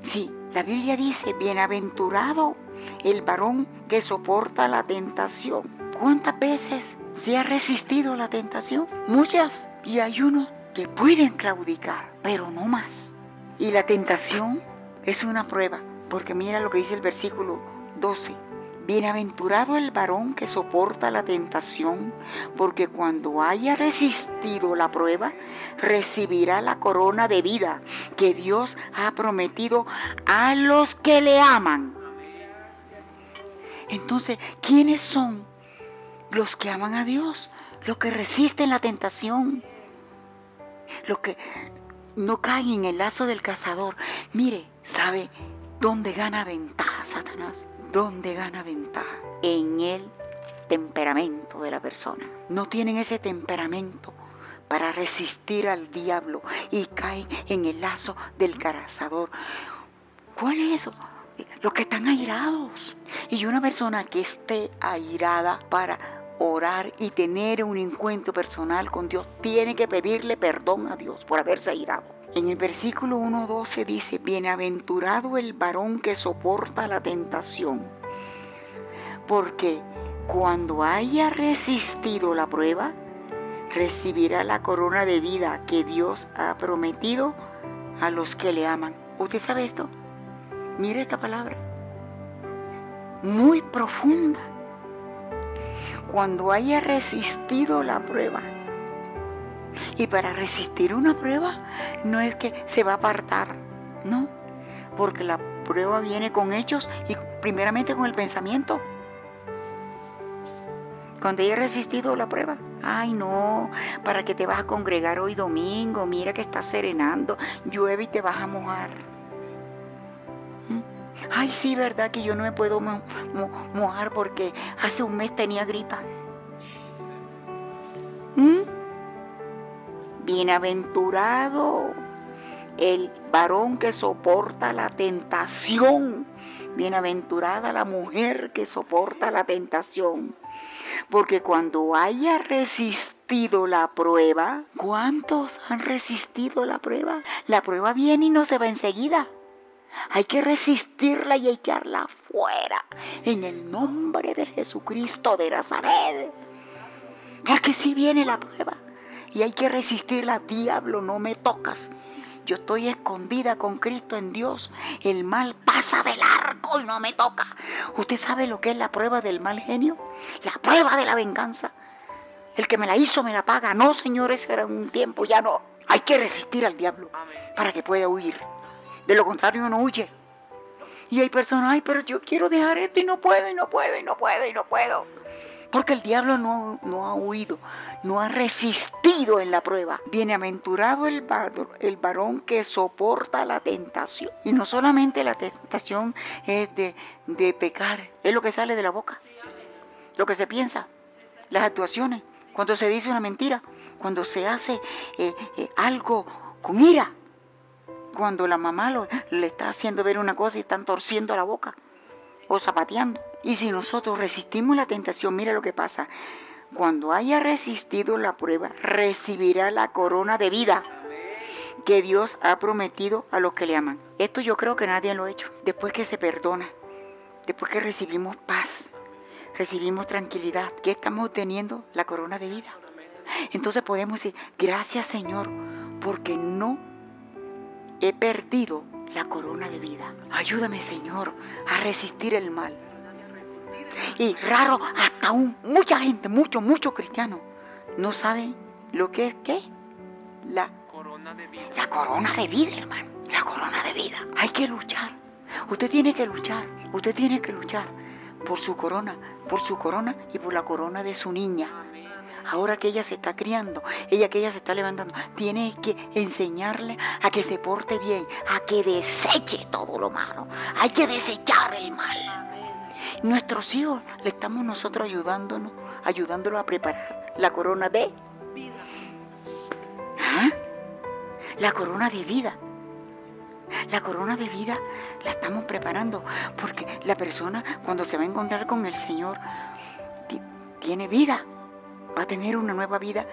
Sí, la Biblia dice, bienaventurado el varón que soporta la tentación. ¿Cuántas veces se ha resistido la tentación. Muchas. Y hay unos que pueden claudicar, pero no más. Y la tentación es una prueba, porque mira lo que dice el versículo 12. Bienaventurado el varón que soporta la tentación, porque cuando haya resistido la prueba, recibirá la corona de vida que Dios ha prometido a los que le aman. Entonces, ¿quiénes son los que aman a Dios, los que resisten la tentación, los que no caen en el lazo del cazador. Mire, ¿sabe dónde gana ventaja Satanás? ¿Dónde gana ventaja? En el temperamento de la persona. No tienen ese temperamento para resistir al diablo y caen en el lazo del cazador. ¿Cuál es eso? Los que están airados. Y una persona que esté airada para orar y tener un encuentro personal con Dios, tiene que pedirle perdón a Dios por haberse airado. En el versículo 1.12 dice, bienaventurado el varón que soporta la tentación, porque cuando haya resistido la prueba, recibirá la corona de vida que Dios ha prometido a los que le aman. ¿Usted sabe esto? Mire esta palabra. Muy profunda cuando haya resistido la prueba. Y para resistir una prueba no es que se va a apartar, no, porque la prueba viene con hechos y primeramente con el pensamiento. Cuando haya resistido la prueba, Ay, no, ¿para que te vas a congregar hoy domingo? Mira que está serenando, llueve y te vas a mojar. Ay, sí, verdad que yo no me puedo mojar porque hace un mes tenía gripa. ¿Mm? Bienaventurado el varón que soporta la tentación. Bienaventurada la mujer que soporta la tentación. Porque cuando haya resistido la prueba, ¿cuántos han resistido la prueba? La prueba viene y no se va enseguida. Hay que resistirla y echarla fuera en el nombre de Jesucristo de Nazaret. Porque si viene la prueba y hay que resistirla, diablo, no me tocas. Yo estoy escondida con Cristo en Dios. El mal pasa del arco y no me toca. ¿Usted sabe lo que es la prueba del mal genio? La prueba de la venganza. El que me la hizo me la paga. No, señores, era un tiempo, ya no. Hay que resistir al diablo para que pueda huir. De lo contrario no huye. Y hay personas, ay, pero yo quiero dejar esto y no puedo, y no puedo, y no puedo, y no puedo. Porque el diablo no, no ha huido, no ha resistido en la prueba. Bienaventurado el, el varón que soporta la tentación. Y no solamente la tentación es de, pecar, es lo que sale de la boca, lo que se piensa, las actuaciones, cuando se dice una mentira, cuando se hace eh, eh, algo con ira, cuando la mamá lo, le está haciendo ver una cosa y están torciendo la boca o zapateando. Y si nosotros resistimos la tentación, mira lo que pasa. Cuando haya resistido la prueba, recibirá la corona de vida que Dios ha prometido a los que le aman. Esto yo creo que nadie lo ha hecho. Después que se perdona, después que recibimos paz, recibimos tranquilidad, ¿qué estamos obteniendo? La corona de vida. Entonces podemos decir, gracias Señor, porque no he perdido la corona de vida. Ayúdame, Señor, a resistir el mal. Y raro, hasta aún mucha gente, muchos, muchos cristianos, no saben lo que es qué. La corona de vida. La corona de vida, hermano. La corona de vida. Hay que luchar. Usted tiene que luchar. Usted tiene que luchar por su corona, por su corona y por la corona de su niña ahora que ella se está criando, ella que ella se está levantando, tiene que enseñarle a que se porte bien, a que deseche todo lo malo. Hay que desechar el mal. Nuestros hijos le estamos nosotros ayudándonos, ayudándolos a preparar la corona de vida. ¿Ah? La corona de vida. La corona de vida la estamos preparando porque la persona cuando se va a encontrar con el Señor tiene vida va a tener una nueva vida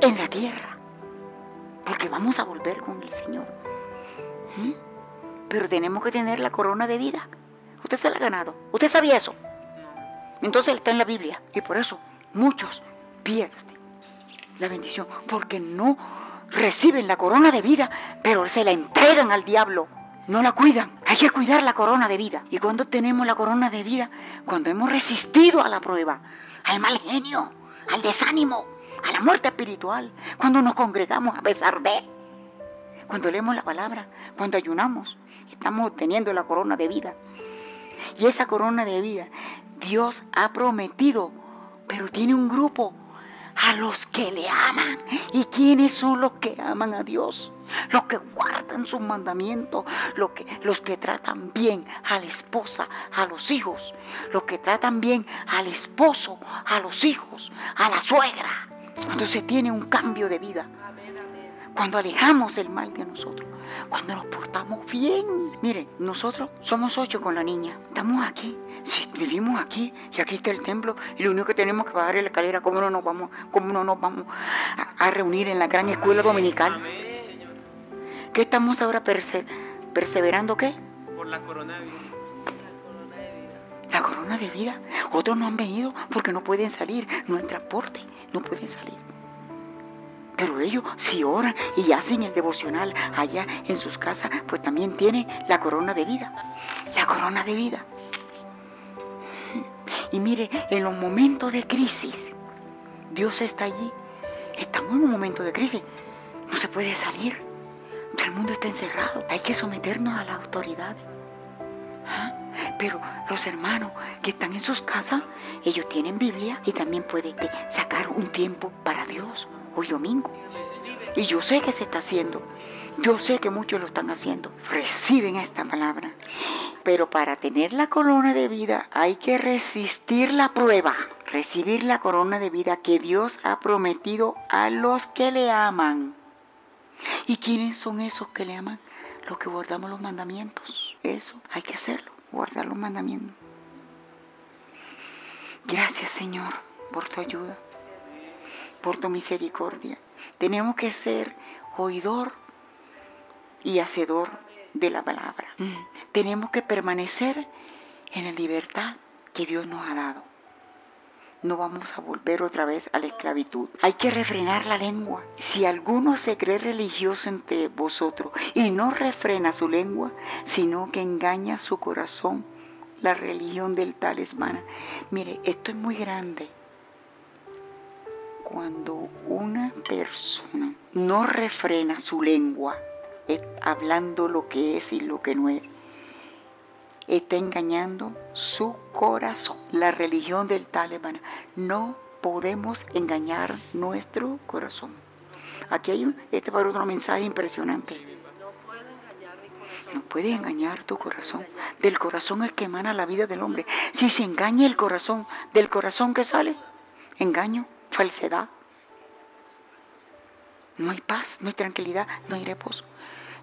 en la tierra. Porque vamos a volver con el Señor. ¿Mm? Pero tenemos que tener la corona de vida. Usted se la ha ganado. ¿Usted sabía eso? Entonces está en la Biblia. Y por eso muchos pierden la bendición. Porque no reciben la corona de vida, pero se la entregan al diablo. No la cuidan. Hay que cuidar la corona de vida. ¿Y cuando tenemos la corona de vida? Cuando hemos resistido a la prueba, al mal genio al desánimo, a la muerte espiritual, cuando nos congregamos a pesar de, cuando leemos la palabra, cuando ayunamos, estamos obteniendo la corona de vida. Y esa corona de vida Dios ha prometido, pero tiene un grupo a los que le aman. ¿Y quiénes son los que aman a Dios? Los que guardan sus mandamientos, los que, los que tratan bien a la esposa, a los hijos, los que tratan bien al esposo, a los hijos, a la suegra. Cuando se tiene un cambio de vida, cuando alejamos el mal de nosotros, cuando nos portamos bien. Mire, nosotros somos ocho con la niña, estamos aquí, si vivimos aquí. Y aquí está el templo. Y lo único que tenemos que pagar es la escalera, ¿cómo no nos vamos, cómo no nos vamos a, reunir en la gran escuela dominical? ¿Qué estamos ahora perseverando qué? Por la corona de vida. La corona de vida. Otros no han venido porque no pueden salir, no hay transporte, no pueden salir. Pero ellos, si oran y hacen el devocional allá en sus casas, pues también tienen la corona de vida. La corona de vida. Y mire, en los momentos de crisis, Dios está allí. Estamos en un momento de crisis. No se puede salir. Todo el mundo está encerrado. Hay que someternos a las autoridades. ¿Ah? Pero los hermanos que están en sus casas, ellos tienen Biblia y también pueden sacar un tiempo para Dios hoy domingo. Y yo sé que se está haciendo. Yo sé que muchos lo están haciendo. Reciben esta palabra. Pero para tener la corona de vida hay que resistir la prueba. Recibir la corona de vida que Dios ha prometido a los que le aman. ¿Y quiénes son esos que le aman? Los que guardamos los mandamientos. Eso, hay que hacerlo, guardar los mandamientos. Gracias Señor por tu ayuda, por tu misericordia. Tenemos que ser oidor y hacedor de la palabra. Mm. Tenemos que permanecer en la libertad que Dios nos ha dado. No vamos a volver otra vez a la esclavitud. Hay que refrenar la lengua. Si alguno se cree religioso entre vosotros y no refrena su lengua, sino que engaña su corazón, la religión del tal es vana. Mire, esto es muy grande. Cuando una persona no refrena su lengua, hablando lo que es y lo que no es. Está engañando su corazón. La religión del talibán. No podemos engañar nuestro corazón. Aquí hay este para otro mensaje impresionante. No puede engañar tu corazón. Del corazón es que emana la vida del hombre. Si se engaña el corazón, del corazón que sale, engaño, falsedad. No hay paz, no hay tranquilidad, no hay reposo.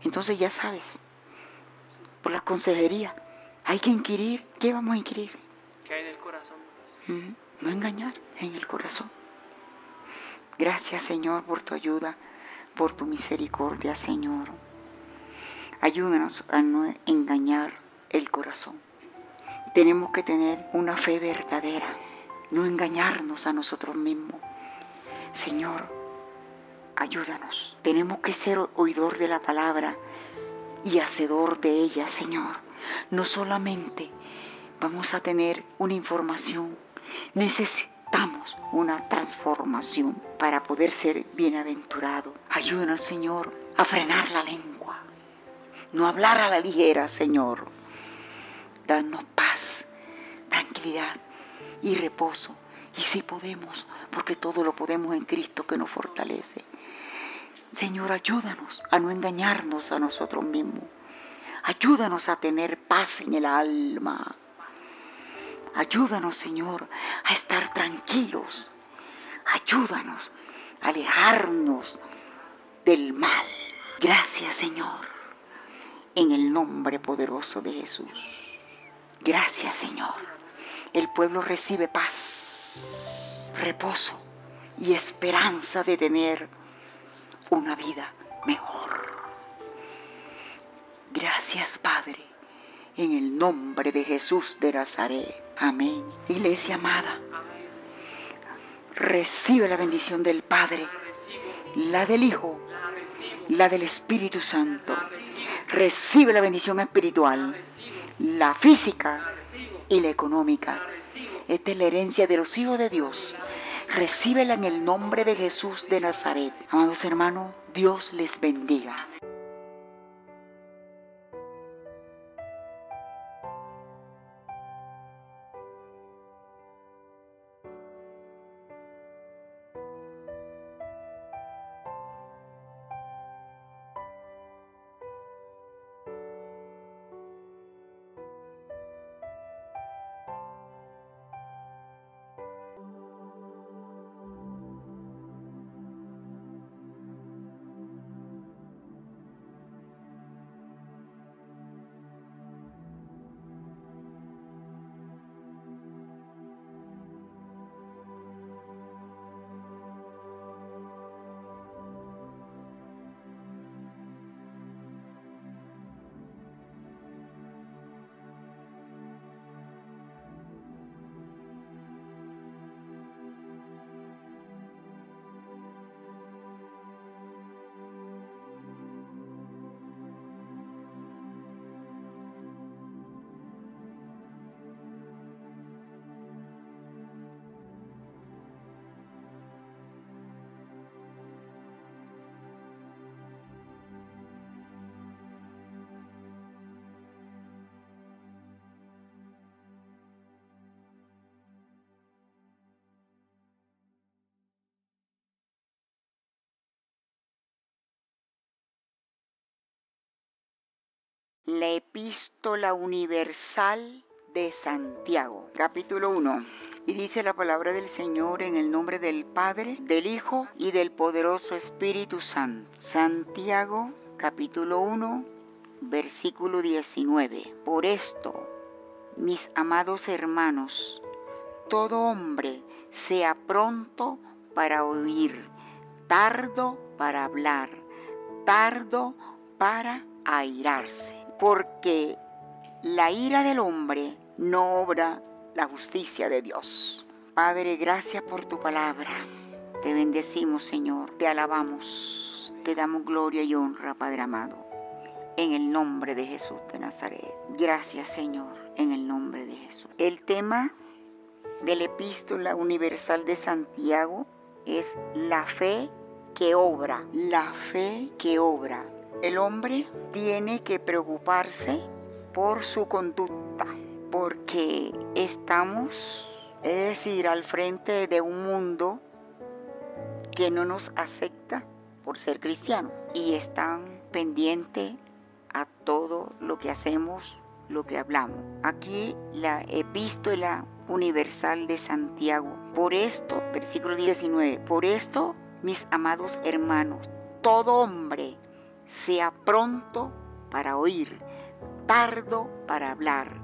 Entonces ya sabes, por la consejería, hay que inquirir. ¿Qué vamos a inquirir? ¿Qué hay en el corazón? no engañar en el corazón. Gracias Señor por tu ayuda, por tu misericordia Señor. Ayúdanos a no engañar el corazón. Tenemos que tener una fe verdadera, no engañarnos a nosotros mismos. Señor, ayúdanos. Tenemos que ser oidor de la palabra y hacedor de ella, Señor. No solamente vamos a tener una información, necesitamos una transformación para poder ser bienaventurado. Ayúdanos, Señor, a frenar la lengua, no hablar a la ligera, Señor. Danos paz, tranquilidad y reposo. Y si podemos, porque todo lo podemos en Cristo que nos fortalece. Señor, ayúdanos a no engañarnos a nosotros mismos. Ayúdanos a tener paz en el alma. Ayúdanos, Señor, a estar tranquilos. Ayúdanos a alejarnos del mal. Gracias, Señor, en el nombre poderoso de Jesús. Gracias, Señor. El pueblo recibe paz, reposo y esperanza de tener una vida mejor. Gracias, Padre, en el nombre de Jesús de Nazaret. Amén. Iglesia amada, recibe la bendición del Padre, la del Hijo, la del Espíritu Santo. Recibe la bendición espiritual, la física y la económica. Esta es la herencia de los hijos de Dios recíbela en el nombre de Jesús de Nazaret. Amados hermanos, Dios les bendiga. La epístola universal de Santiago, capítulo 1. Y dice la palabra del Señor en el nombre del Padre, del Hijo y del poderoso Espíritu Santo. Santiago, capítulo 1, versículo 19. Por esto, mis amados hermanos, todo hombre sea pronto para oír, tardo para hablar, tardo para airarse porque la ira del hombre no obra la justicia de Dios. Padre, gracias por tu palabra. Te bendecimos, Señor. Te alabamos. Te damos gloria y honra, Padre amado. En el nombre de Jesús de Nazaret. Gracias, Señor, en el nombre de Jesús. El tema de la epístola universal de Santiago es la fe que obra. La fe que obra. El hombre tiene que preocuparse por su conducta, porque estamos, es decir, al frente de un mundo que no nos acepta por ser cristianos y están pendientes a todo lo que hacemos, lo que hablamos. Aquí la epístola universal de Santiago. Por esto, versículo 19, por esto, mis amados hermanos, todo hombre sea pronto para oír, tardo para hablar,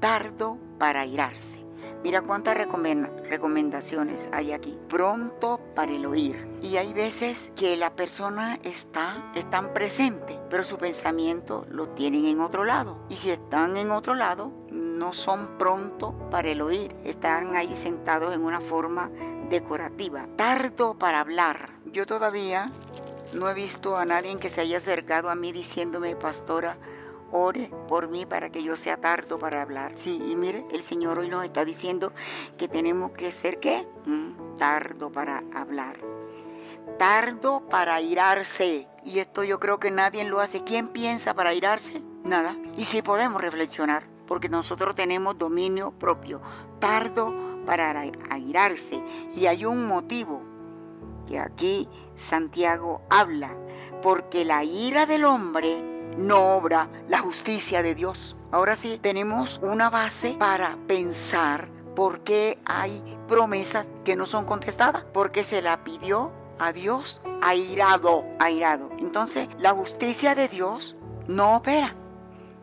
tardo para irarse. Mira cuántas recomendaciones hay aquí. Pronto para el oír. Y hay veces que la persona está, están presente, pero su pensamiento lo tienen en otro lado. Y si están en otro lado, no son pronto para el oír. Están ahí sentados en una forma decorativa. Tardo para hablar. Yo todavía no he visto a nadie que se haya acercado a mí diciéndome, pastora, ore por mí para que yo sea tardo para hablar. Sí, y mire, el Señor hoy nos está diciendo que tenemos que ser qué? Mm, tardo para hablar. Tardo para irarse. Y esto yo creo que nadie lo hace. ¿Quién piensa para irarse? Nada. Y si podemos reflexionar, porque nosotros tenemos dominio propio. Tardo para irarse. Y hay un motivo que aquí Santiago habla, porque la ira del hombre no obra la justicia de Dios. Ahora sí, tenemos una base para pensar por qué hay promesas que no son contestadas, porque se la pidió a Dios airado, airado. Entonces, la justicia de Dios no opera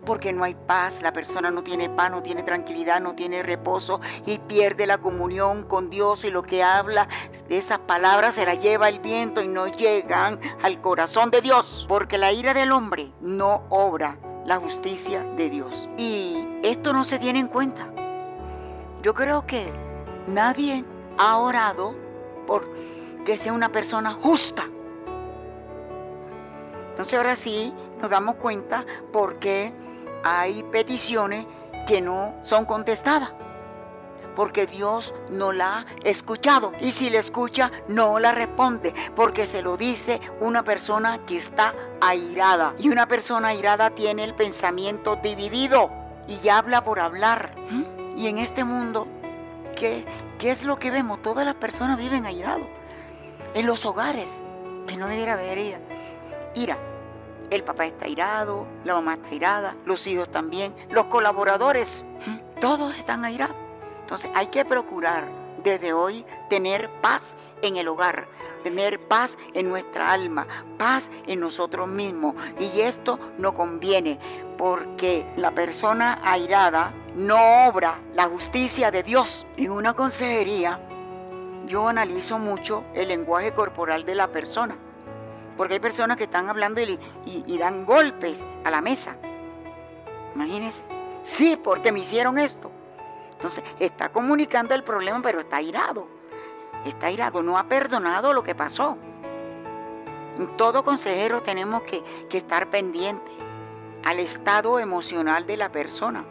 porque no hay paz, la persona no tiene paz, no tiene tranquilidad, no tiene reposo y pierde la comunión con Dios y lo que habla, esas palabras se las lleva el viento y no llegan al corazón de Dios, porque la ira del hombre no obra la justicia de Dios. Y esto no se tiene en cuenta. Yo creo que nadie ha orado por que sea una persona justa. Entonces ahora sí nos damos cuenta por qué hay peticiones que no son contestadas. Porque Dios no la ha escuchado. Y si la escucha, no la responde. Porque se lo dice una persona que está airada. Y una persona airada tiene el pensamiento dividido. Y habla por hablar. ¿Mm? Y en este mundo, ¿qué, ¿qué es lo que vemos? Todas las personas viven airados. En los hogares. Que no debiera haber ira. Ira el papá está irado, la mamá está irada, los hijos también, los colaboradores, todos están airados. Entonces hay que procurar desde hoy tener paz en el hogar, tener paz en nuestra alma, paz en nosotros mismos. Y esto no conviene porque la persona airada no obra la justicia de Dios. En una consejería yo analizo mucho el lenguaje corporal de la persona. Porque hay personas que están hablando y, dan golpes a la mesa. Imagínense. Sí, porque me hicieron esto. Entonces, está comunicando el problema, pero está irado. Está irado, no ha perdonado lo que pasó. Todo consejero tenemos que, que estar pendientes al estado emocional de la persona.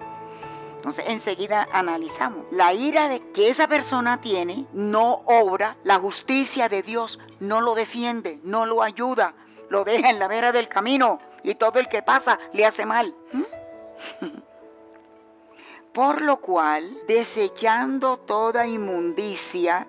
Entonces enseguida analizamos. La ira de que esa persona tiene no obra la justicia de Dios, no lo defiende, no lo ayuda, lo deja en la vera del camino y todo el que pasa le hace mal. ¿Mm? Por lo cual, desechando toda inmundicia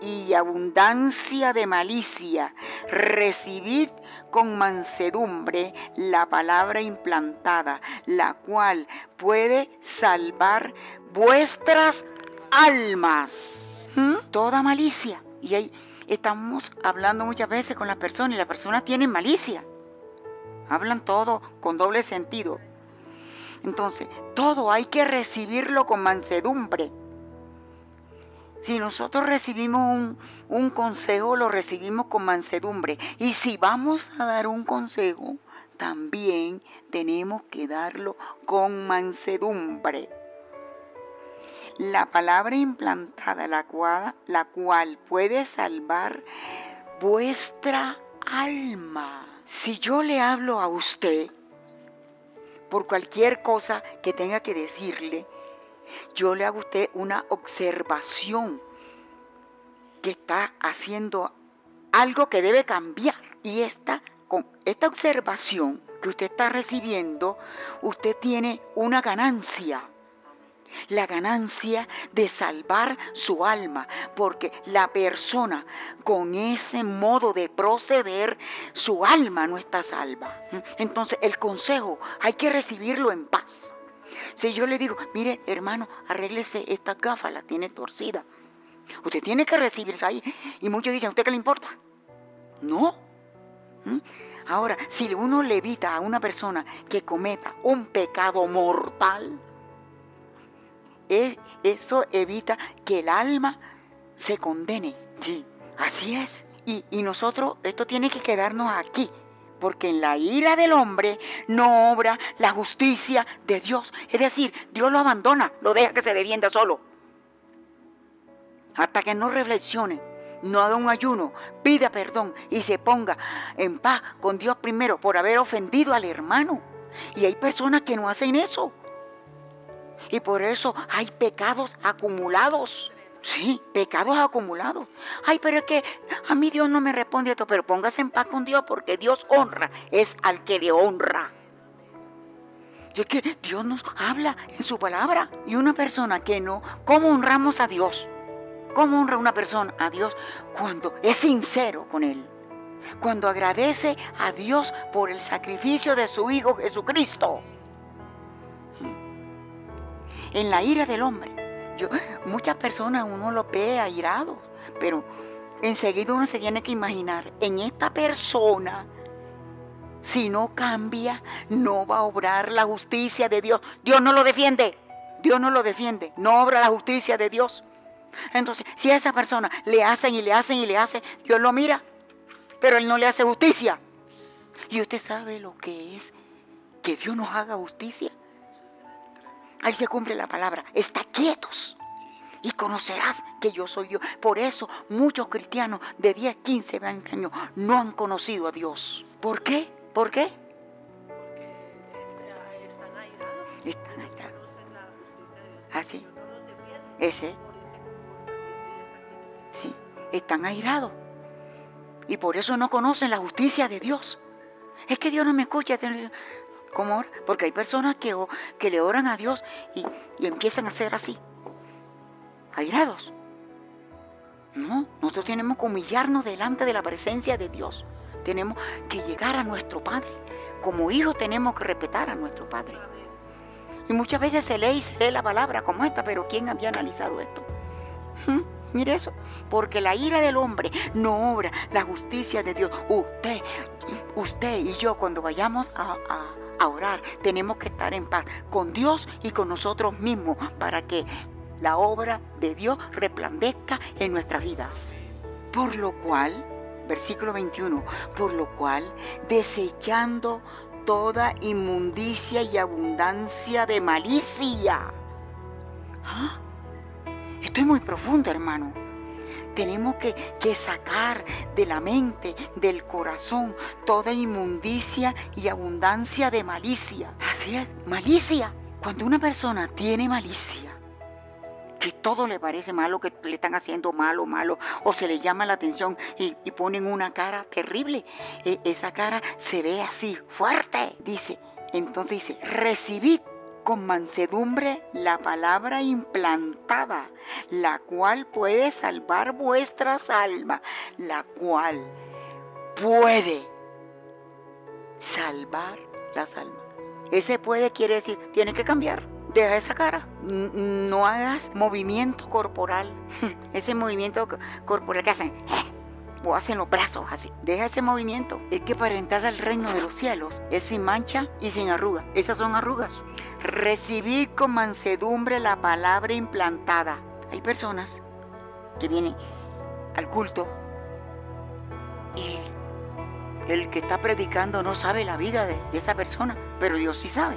y abundancia de malicia. Recibid con mansedumbre la palabra implantada, la cual puede salvar vuestras almas. ¿Mm? Toda malicia. Y ahí estamos hablando muchas veces con las personas y las personas tienen malicia. Hablan todo con doble sentido. Entonces, todo hay que recibirlo con mansedumbre. Si nosotros recibimos un, consejo, lo recibimos con mansedumbre. Y si vamos a dar un consejo, también tenemos que darlo con mansedumbre. La palabra implantada, la cual, puede salvar vuestra alma. Si yo le hablo a usted por cualquier cosa que tenga que decirle, yo le hago a usted una observación que está haciendo algo que debe cambiar. Y esta, esta observación que usted está recibiendo, usted tiene una ganancia. La ganancia de salvar su alma, porque la persona con ese modo de proceder, su alma no está salva. Entonces el consejo hay que recibirlo en paz. Si yo le digo, mire hermano, arréglese esta gafa, la tiene torcida. Usted tiene que recibirse ahí. Y muchos dicen, ¿a usted qué le importa? No. ¿Mm? Ahora, si uno le evita a una persona que cometa un pecado mortal, eso evita que el alma se condene. Sí, así es. Y, y nosotros, esto tiene que quedarnos aquí porque en la ira del hombre no obra la justicia de Dios. Es decir, Dios lo abandona, lo deja que se defienda solo. Hasta que no reflexione, no haga un ayuno, pida perdón y se ponga en paz con Dios primero por haber ofendido al hermano. Y hay personas que no hacen eso. Y por eso hay pecados acumulados. Sí, pecados acumulados. Ay, pero es que a mí Dios no me responde esto, pero póngase en paz con Dios porque Dios honra, es al que le honra. Y es que Dios nos habla en su palabra. Y una persona que no, ¿cómo honramos a Dios? ¿Cómo honra una persona a Dios cuando es sincero con Él? Cuando agradece a Dios por el sacrificio de su Hijo Jesucristo. En la ira del hombre muchas personas uno lo ve airado, pero enseguida uno se tiene que imaginar, en esta persona, si no cambia, no va a obrar la justicia de Dios. Dios no lo defiende, Dios no lo defiende, no obra la justicia de Dios. Entonces, si a esa persona le hacen y le hacen y le hacen, Dios lo mira, pero Él no le hace justicia. Y usted sabe lo que es que Dios nos haga justicia. Ahí se cumple la palabra. Está quietos. Y conocerás que yo soy Dios. Por eso muchos cristianos de 10, 15, 20 años no han conocido a Dios. ¿Por qué? ¿Por qué? Porque están airados. Están airados. Así. Ah, Ese. Sí, están airados. Y por eso no conocen la justicia de Dios. Es que Dios no me escucha. ¿Cómo Porque hay personas que, que le oran a Dios y, empiezan a ser así, airados. No, nosotros tenemos que humillarnos delante de la presencia de Dios. Tenemos que llegar a nuestro Padre. Como hijos tenemos que respetar a nuestro Padre. Y muchas veces se lee y se lee la palabra como esta, pero ¿quién había analizado esto? ¿Mm? Mire eso, porque la ira del hombre no obra la justicia de Dios. Usted, usted y yo cuando vayamos a orar, tenemos que estar en paz con Dios y con nosotros mismos para que la obra de Dios resplandezca en nuestras vidas. Por lo cual, versículo 21, por lo cual, desechando toda inmundicia y abundancia de malicia. ¿Ah? Esto es muy profundo, hermano tenemos que, sacar de la mente, del corazón, toda inmundicia y abundancia de malicia. Así es, malicia. Cuando una persona tiene malicia, que todo le parece malo, que le están haciendo malo, malo, o se le llama la atención y, y ponen una cara terrible, e, esa cara se ve así, fuerte, dice. Entonces dice, recibid con mansedumbre la palabra implantada, la cual puede salvar vuestras almas, la cual puede salvar las almas. Ese puede quiere decir, tiene que cambiar. Deja esa cara. No hagas movimiento corporal. Ese movimiento corporal que hacen o hacen los brazos así. Deja ese movimiento. Es que para entrar al reino de los cielos es sin mancha y sin arruga. Esas son arrugas. Recibid con mansedumbre la palabra implantada. Hay personas que vienen al culto y el que está predicando no sabe la vida de, esa persona, pero Dios sí sabe.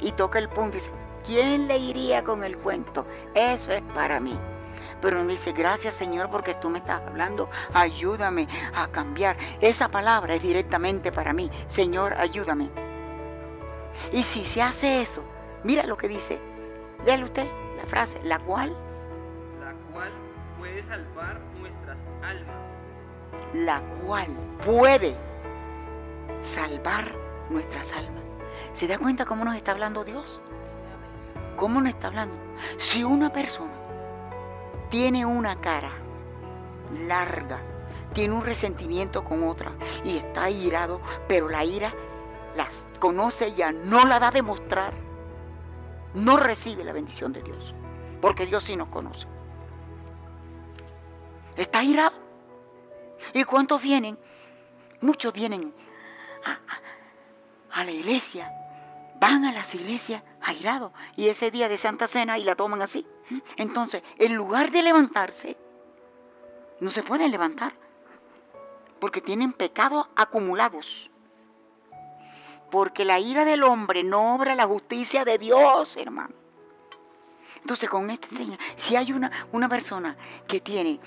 Y toca el punto y dice, ¿quién le iría con el cuento? Eso es para mí. Pero dice, gracias Señor porque tú me estás hablando, ayúdame a cambiar. Esa palabra es directamente para mí. Señor, ayúdame. Y si se hace eso, mira lo que dice. Léale usted la frase, la cual. La cual puede salvar nuestras almas. La cual puede salvar nuestras almas. ¿Se da cuenta cómo nos está hablando Dios? ¿Cómo nos está hablando? Si una persona tiene una cara larga, tiene un resentimiento con otra y está irado, pero la ira las conoce ya, no la da a demostrar, no recibe la bendición de Dios, porque Dios sí nos conoce. Está irado. ¿Y cuántos vienen? Muchos vienen a, la iglesia, van a las iglesias airados y ese día de Santa Cena y la toman así. Entonces, en lugar de levantarse, no se pueden levantar porque tienen pecados acumulados. Porque la ira del hombre no obra la justicia de Dios, hermano. Entonces, con esta señal, si hay una, una persona que tiene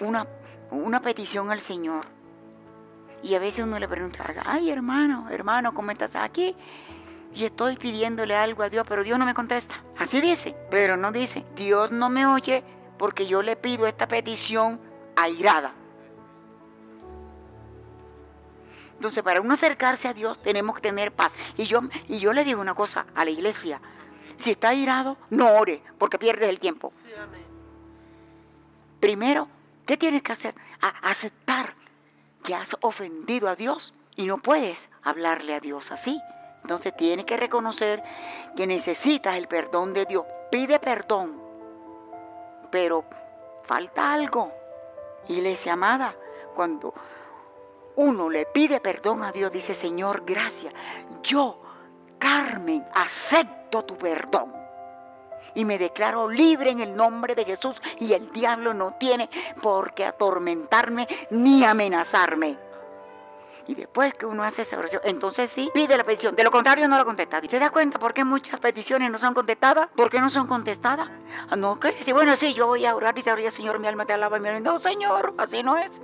una, una petición al Señor, y a veces uno le pregunta, ay hermano, hermano, ¿cómo estás aquí? Y estoy pidiéndole algo a Dios, pero Dios no me contesta. Así dice, pero no dice, Dios no me oye porque yo le pido esta petición airada. Entonces, para uno acercarse a Dios tenemos que tener paz. Y yo, y yo le digo una cosa a la iglesia. Si está airado, no ore, porque pierdes el tiempo. Primero, ¿qué tienes que hacer? aceptar que has ofendido a Dios y no puedes hablarle a Dios así. Entonces tienes que reconocer que necesitas el perdón de Dios. Pide perdón, pero falta algo. Iglesia amada, cuando uno le pide perdón a Dios, dice, Señor, gracias. Yo, Carmen, acepto tu perdón. Y me declaro libre en el nombre de Jesús y el diablo no tiene por qué atormentarme ni amenazarme. Y después que uno hace esa oración, entonces sí, pide la petición. De lo contrario, no la contesta. ¿Se da cuenta por qué muchas peticiones no son contestadas? ¿Por qué no son contestadas? Ah, no, que sí, bueno, sí, yo voy a orar y te orar, Señor, mi alma te alaba. Mi alma. No, Señor, así no es.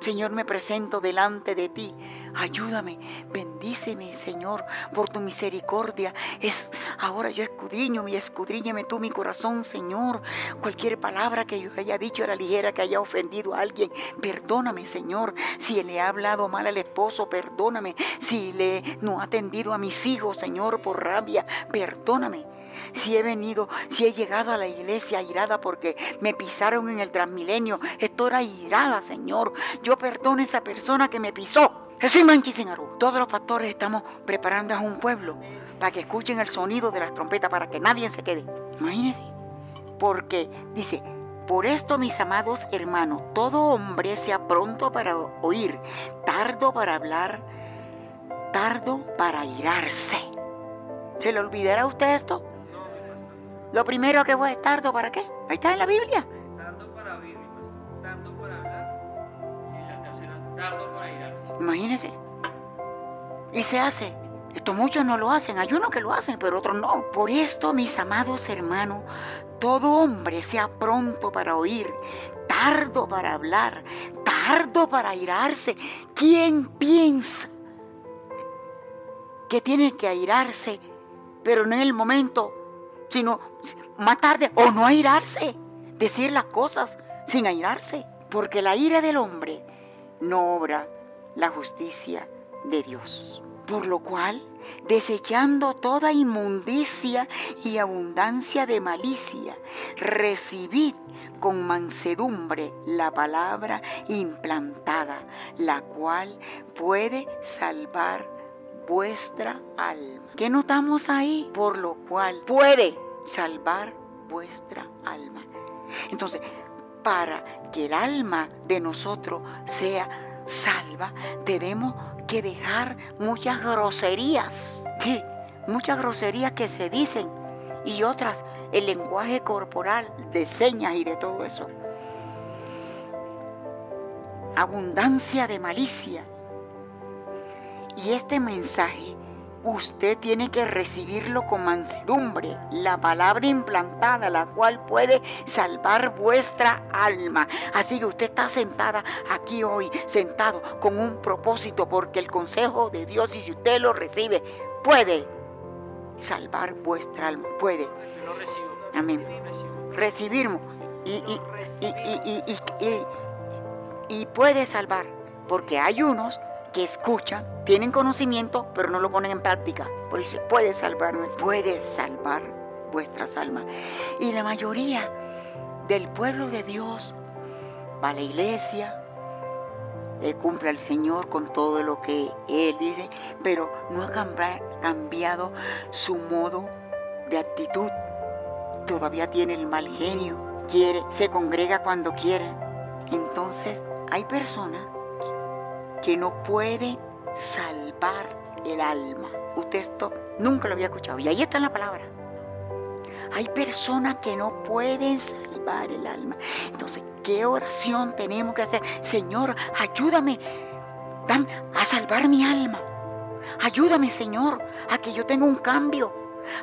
Señor, me presento delante de ti. Ayúdame, bendíceme, Señor, por tu misericordia. Es ahora yo escudriño y escudriñame tú mi corazón, Señor. Cualquier palabra que yo haya dicho era ligera, que haya ofendido a alguien, perdóname, Señor. Si le ha hablado mal al esposo, perdóname. Si le no ha atendido a mis hijos, Señor, por rabia, perdóname si he venido, si he llegado a la iglesia irada porque me pisaron en el transmilenio, estoy irada, Señor. Yo perdono a esa persona que me pisó. Jesús Manchisenaru. Todos los pastores estamos preparando a un pueblo para que escuchen el sonido de las trompetas, para que nadie se quede. Imagínense. Porque dice, por esto, mis amados hermanos, todo hombre sea pronto para oír, tardo para hablar, tardo para irarse. ¿Se le olvidará a usted esto? Lo primero que es tardo para qué? Ahí está en la Biblia. Tardo para oír, tardo para hablar. Y la tercera, tardo para irarse. Imagínense. Y se hace. Esto muchos no lo hacen, hay unos que lo hacen, pero otros no. Por esto, mis amados hermanos, todo hombre sea pronto para oír, tardo para hablar, tardo para airarse. ¿Quién piensa que tiene que airarse, pero no en el momento sino más tarde o no airarse, decir las cosas sin airarse, porque la ira del hombre no obra la justicia de Dios. Por lo cual, desechando toda inmundicia y abundancia de malicia, recibid con mansedumbre la palabra implantada, la cual puede salvar vuestra alma. ¿Qué notamos ahí? Por lo cual puede salvar vuestra alma. Entonces, para que el alma de nosotros sea salva, tenemos que dejar muchas groserías. Sí, muchas groserías que se dicen y otras, el lenguaje corporal de señas y de todo eso. Abundancia de malicia. Y este mensaje usted tiene que recibirlo con mansedumbre, la palabra implantada, la cual puede salvar vuestra alma. Así que usted está sentada aquí hoy, sentado con un propósito, porque el consejo de Dios, y si usted lo recibe, puede salvar vuestra alma, puede. Amén. Recibirlo y, y, y, y puede salvar, porque hay unos que escuchan, tienen conocimiento, pero no lo ponen en práctica. Por eso puede salvar, puede salvar vuestras almas. Y la mayoría del pueblo de Dios va a la iglesia, le cumple al Señor con todo lo que Él dice, pero no ha cambiado su modo de actitud. Todavía tiene el mal genio, quiere, se congrega cuando quiere. Entonces, hay personas que no puede salvar el alma. Usted esto nunca lo había escuchado y ahí está en la palabra. Hay personas que no pueden salvar el alma. Entonces, ¿qué oración tenemos que hacer? Señor, ayúdame a salvar mi alma. Ayúdame, Señor, a que yo tenga un cambio.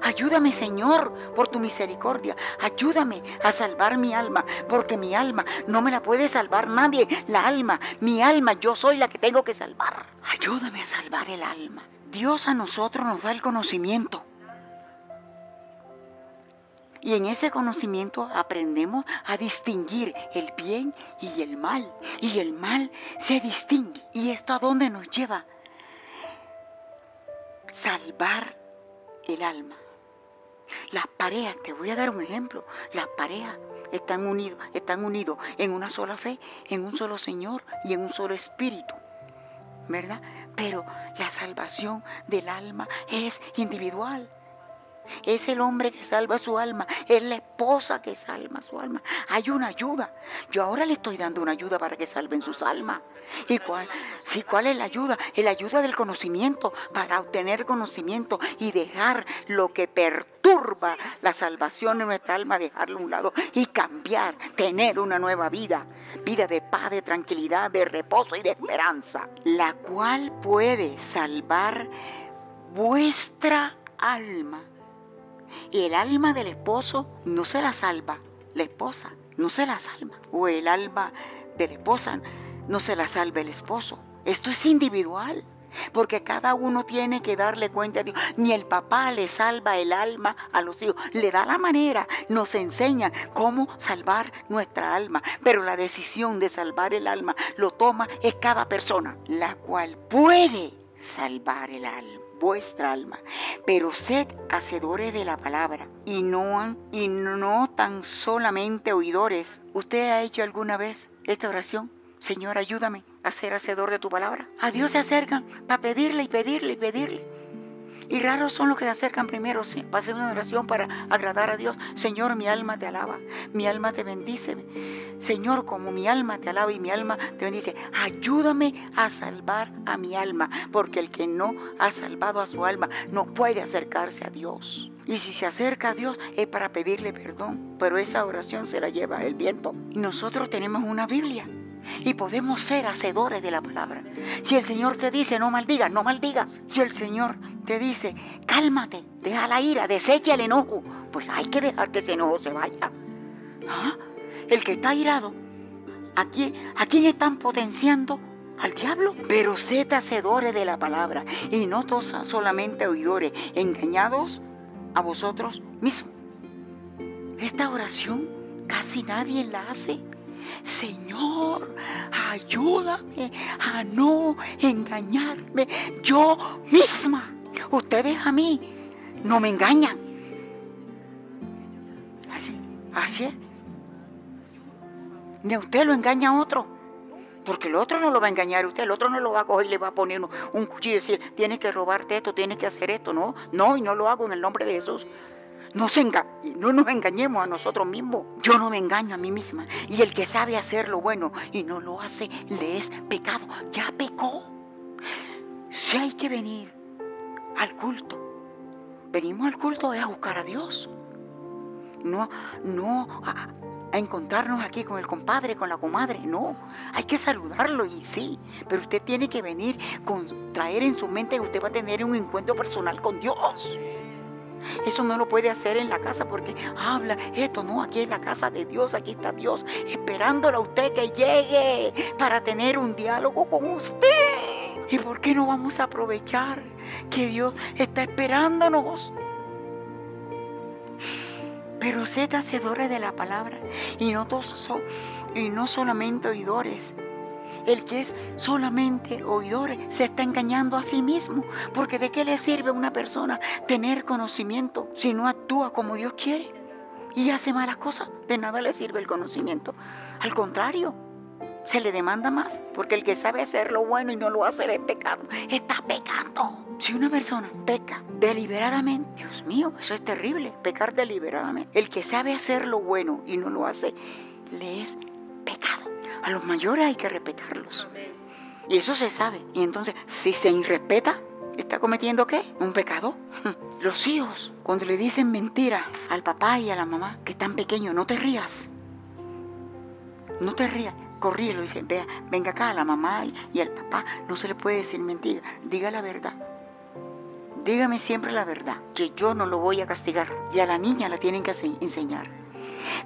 Ayúdame, Señor, por tu misericordia. Ayúdame a salvar mi alma, porque mi alma no me la puede salvar nadie. La alma, mi alma, yo soy la que tengo que salvar. Ayúdame a salvar el alma. Dios a nosotros nos da el conocimiento. Y en ese conocimiento aprendemos a distinguir el bien y el mal. Y el mal se distingue. ¿Y esto a dónde nos lleva? Salvar el alma. Las parejas, te voy a dar un ejemplo, las parejas están unidos, están unidos en una sola fe, en un solo Señor y en un solo espíritu. ¿Verdad? Pero la salvación del alma es individual. Es el hombre que salva su alma, es la esposa que salva su alma. Hay una ayuda. Yo ahora le estoy dando una ayuda para que salven sus almas. ¿Y cuál? Sí, ¿cuál es la ayuda? Es la ayuda del conocimiento, para obtener conocimiento y dejar lo que perturba la salvación de nuestra alma, dejarlo a un lado y cambiar, tener una nueva vida. Vida de paz, de tranquilidad, de reposo y de esperanza. La cual puede salvar vuestra alma y el alma del esposo no se la salva, la esposa no se la salva. O el alma de la esposa no se la salva el esposo. Esto es individual. Porque cada uno tiene que darle cuenta a Dios. Ni el papá le salva el alma a los hijos. Le da la manera, nos enseña cómo salvar nuestra alma. Pero la decisión de salvar el alma lo toma es cada persona, la cual puede salvar el alma vuestra alma. Pero sed hacedores de la palabra y no, y no tan solamente oidores. ¿Usted ha hecho alguna vez esta oración? Señor, ayúdame a ser hacedor de tu palabra. A Dios se acercan para pedirle y pedirle y pedirle. Y raros son los que se acercan primero para hacer una oración para agradar a Dios. Señor, mi alma te alaba, mi alma te bendice. Señor, como mi alma te alaba y mi alma te bendice, ayúdame a salvar a mi alma, porque el que no ha salvado a su alma no puede acercarse a Dios. Y si se acerca a Dios es para pedirle perdón, pero esa oración se la lleva el viento. Y nosotros tenemos una Biblia y podemos ser hacedores de la palabra. Si el Señor te dice no maldigas, no maldigas. Si el Señor te dice cálmate, deja la ira, desecha el enojo, pues hay que dejar que ese enojo se vaya. ¿Ah? El que está irado, ¿a quién, ¿a quién están potenciando? Al diablo. Pero sed hacedores de la palabra y no solamente oidores, engañados a vosotros mismos. Esta oración casi nadie la hace. Señor, ayúdame a no engañarme yo misma. ustedes a mí no me engañan. Así, así es. Ni usted lo engaña a otro. Porque el otro no lo va a engañar a usted, el otro no lo va a coger y le va a poner un, cuchillo y decir, tienes que robarte esto, tienes que hacer esto. No, no, y no lo hago en el nombre de Jesús. No, se no nos engañemos a nosotros mismos. Yo no me engaño a mí misma. Y el que sabe hacer lo bueno y no lo hace, le es pecado. Ya pecó. Si hay que venir al culto, venimos al culto es a buscar a Dios. No, no a, encontrarnos aquí con el compadre, con la comadre. No, hay que saludarlo y sí, pero usted tiene que venir con traer en su mente que usted va a tener un encuentro personal con Dios. Eso no lo puede hacer en la casa porque habla esto, no, aquí es la casa de Dios, aquí está Dios esperándolo a usted que llegue para tener un diálogo con usted. ¿Y por qué no vamos a aprovechar que Dios está esperándonos? pero sed hacedores de la palabra y no, y no solamente oidores. El que es solamente oidores se está engañando a sí mismo, porque ¿de qué le sirve a una persona tener conocimiento si no actúa como Dios quiere? Y hace malas cosas, de nada le sirve el conocimiento. Al contrario, se le demanda más, porque el que sabe hacer lo bueno y no lo hace es pecado. Está pecando. Si una persona peca deliberadamente, Dios mío, eso es terrible, pecar deliberadamente. El que sabe hacer lo bueno y no lo hace, le es pecado. A los mayores hay que respetarlos. Y eso se sabe. Y entonces, si se irrespeta, ¿está cometiendo qué? Un pecado. Los hijos, cuando le dicen mentira al papá y a la mamá que están pequeños, no te rías. No te rías corrí lo dice, vea, venga acá a la mamá y, al papá, no se le puede decir mentira, diga la verdad. Dígame siempre la verdad, que yo no lo voy a castigar. Y a la niña la tienen que enseñar.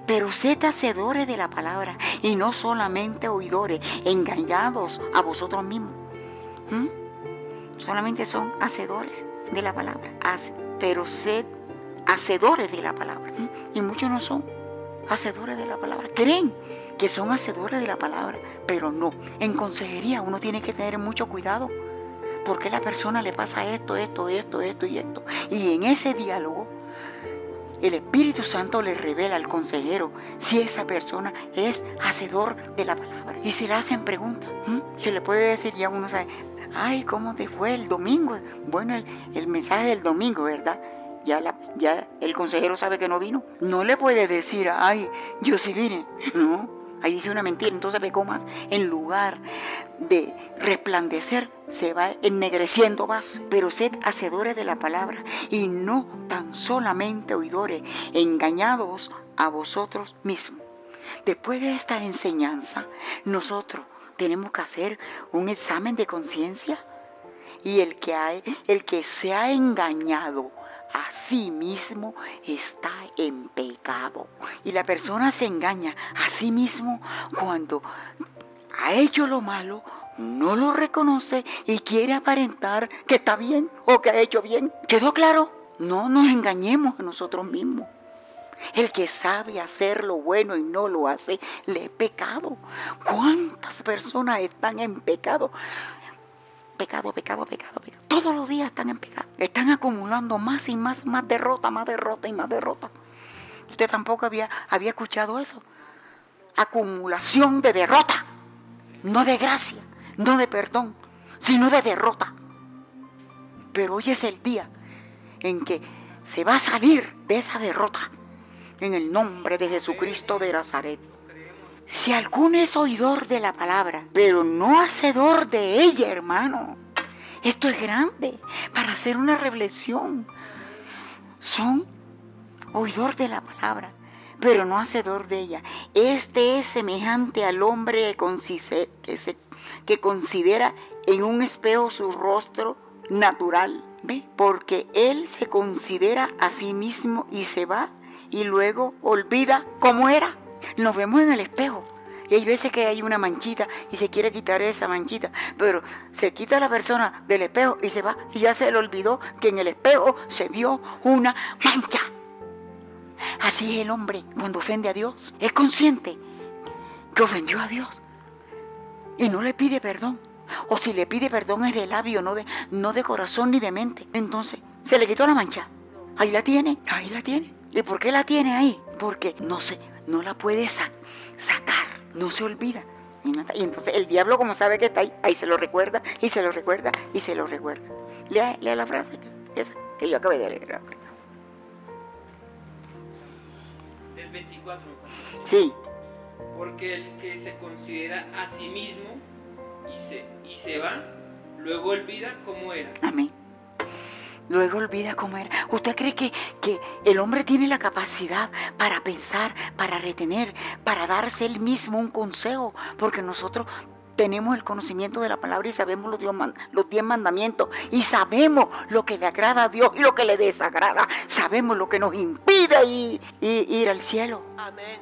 Pero sed hacedores de la palabra y no solamente oidores, engañados a vosotros mismos. ¿Mm? Solamente son hacedores de la palabra. pero sed hacedores de la palabra. ¿Mm? Y muchos no son hacedores de la palabra. Creen que son hacedores de la palabra, pero no. En consejería uno tiene que tener mucho cuidado, porque a la persona le pasa esto, esto, esto, esto y esto. Y en ese diálogo, el Espíritu Santo le revela al consejero si esa persona es hacedor de la palabra. Y se le hacen preguntas, se le puede decir, ya uno sabe, ay, ¿cómo te fue el domingo? Bueno, el, el mensaje del domingo, ¿verdad? Ya, la, ya el consejero sabe que no vino. No le puede decir, ay, yo sí vine. No, Ahí dice una mentira, entonces ve más. En lugar de resplandecer, se va ennegreciendo más. Pero sed hacedores de la palabra y no tan solamente oidores, engañados a vosotros mismos. Después de esta enseñanza, nosotros tenemos que hacer un examen de conciencia y el que, hay, el que se ha engañado a sí mismo está en pecado. Y la persona se engaña a sí mismo cuando ha hecho lo malo, no lo reconoce y quiere aparentar que está bien o que ha hecho bien. ¿Quedó claro? No nos engañemos a nosotros mismos. El que sabe hacer lo bueno y no lo hace, le he pecado. ¿Cuántas personas están en pecado? Pecado, pecado, pecado, pecado. Todos los días están en pecado. Están acumulando más y más, más derrota, más derrota y más derrota. Usted tampoco había, había escuchado eso. Acumulación de derrota. No de gracia, no de perdón, sino de derrota. Pero hoy es el día en que se va a salir de esa derrota. En el nombre de Jesucristo de Nazaret. Si alguno es oidor de la palabra, pero no hacedor de ella, hermano, esto es grande para hacer una reflexión. Son oidor de la palabra, pero no hacedor de ella. Este es semejante al hombre que, que considera en un espejo su rostro natural, ¿ve? Porque él se considera a sí mismo y se va y luego olvida cómo era. Nos vemos en el espejo. Y hay veces que hay una manchita y se quiere quitar esa manchita, pero se quita la persona del espejo y se va y ya se le olvidó que en el espejo se vio una mancha. Así es el hombre cuando ofende a Dios. Es consciente que ofendió a Dios y no le pide perdón. O si le pide perdón es de labio, no de, no de corazón ni de mente. Entonces, se le quitó la mancha. Ahí la tiene, ahí la tiene. ¿Y por qué la tiene ahí? Porque no se, no la puede sacar, no se olvida. Y, entonces el diablo, como sabe que está ahí, ahí se lo recuerda, y se lo recuerda, y se lo recuerda. Lea, lea la frase, esa que yo acabé de leer. Del 24. Sí. Porque el que se considera a sí mismo y se, y se va, luego olvida cómo era. Amén. Luego olvida cómo era. ¿Usted cree que, que el hombre tiene la capacidad para pensar, para retener, para darse él mismo un consejo? Porque nosotros tenemos el conocimiento de la palabra y sabemos los, los diez mandamientos y sabemos lo que le agrada a Dios y lo que le desagrada. Sabemos lo que nos impide ir, ir, al cielo. Amén.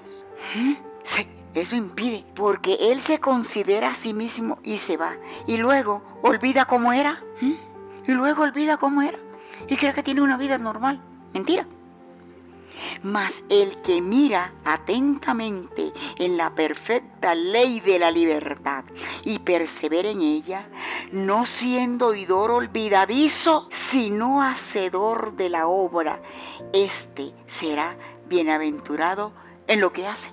¿Mm? Sí, eso impide, porque Él se considera a sí mismo y se va. Y luego olvida cómo era. ¿Mm? Y luego olvida cómo era. Y cree que tiene una vida normal. Mentira. Mas el que mira atentamente en la perfecta ley de la libertad y persevera en ella, no siendo oidor olvidadizo, sino hacedor de la obra, éste será bienaventurado en lo que hace.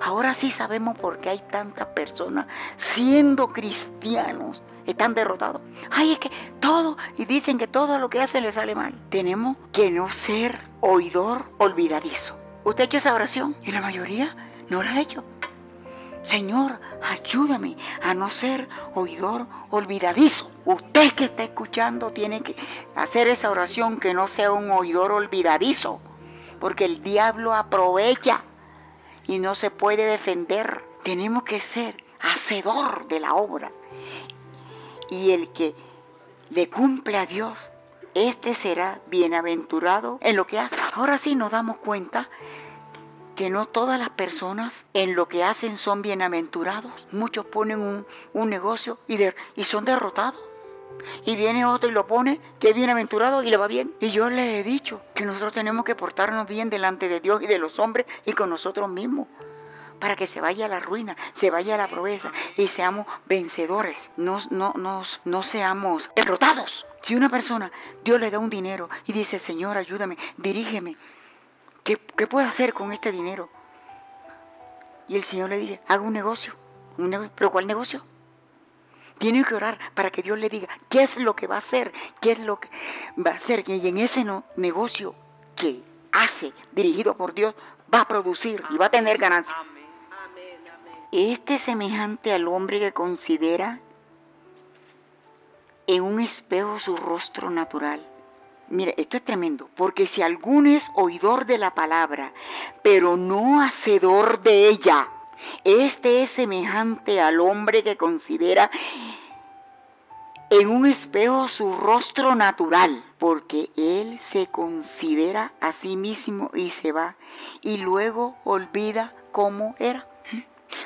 Ahora sí sabemos por qué hay tantas personas siendo cristianos están derrotados. Ay, es que todo, y dicen que todo lo que hacen le sale mal. Tenemos que no ser oidor olvidadizo. ¿Usted ha hecho esa oración? Y la mayoría no la ha hecho. Señor, ayúdame a no ser oidor olvidadizo. Usted que está escuchando tiene que hacer esa oración que no sea un oidor olvidadizo. Porque el diablo aprovecha y no se puede defender. Tenemos que ser hacedor de la obra y el que le cumple a Dios, este será bienaventurado en lo que hace. Ahora sí nos damos cuenta que no todas las personas en lo que hacen son bienaventurados. Muchos ponen un, negocio y, y son derrotados. Y viene otro y lo pone, que es bienaventurado y le va bien. Y yo le he dicho que nosotros tenemos que portarnos bien delante de Dios y de los hombres y con nosotros mismos para que se vaya a la ruina, se vaya a la pobreza y seamos vencedores, no, no, no seamos derrotados. Si una persona, Dios le da un dinero y dice, Señor, ayúdame, dirígeme, ¿qué, qué puedo hacer con este dinero? Y el Señor le dice, haga un negocio. un negocio. ¿Pero cuál negocio? Tiene que orar para que Dios le diga qué es lo que va a hacer, qué es lo que va a hacer. Y en ese negocio que hace, dirigido por Dios, va a producir y va a tener ganancia. Este es semejante al hombre que considera en un espejo su rostro natural. Mire, esto es tremendo, porque si alguno es oidor de la palabra, pero no hacedor de ella, este es semejante al hombre que considera en un espejo su rostro natural, porque él se considera a sí mismo y se va, y luego olvida cómo era.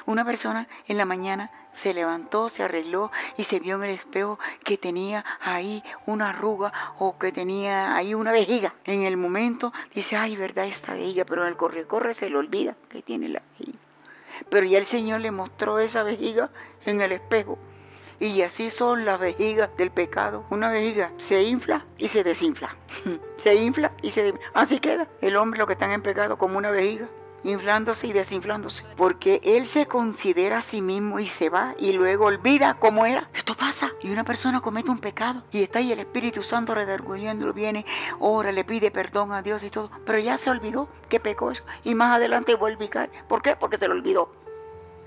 Una persona en la mañana se levantó, se arregló y se vio en el espejo que tenía ahí una arruga o que tenía ahí una vejiga. En el momento dice, ay, verdad, esta vejiga, pero en el corre-corre se le olvida que tiene la vejiga. Pero ya el Señor le mostró esa vejiga en el espejo. Y así son las vejigas del pecado. Una vejiga se infla y se desinfla. se infla y se desinfla. Así queda el hombre, lo que están en pecado, como una vejiga inflándose y desinflándose. Porque él se considera a sí mismo y se va y luego olvida cómo era. Esto pasa. Y una persona comete un pecado y está ahí el Espíritu Santo redarguyéndolo, viene, ora, le pide perdón a Dios y todo. Pero ya se olvidó que pecó eso. Y más adelante vuelve y cae. ¿Por qué? Porque se lo olvidó.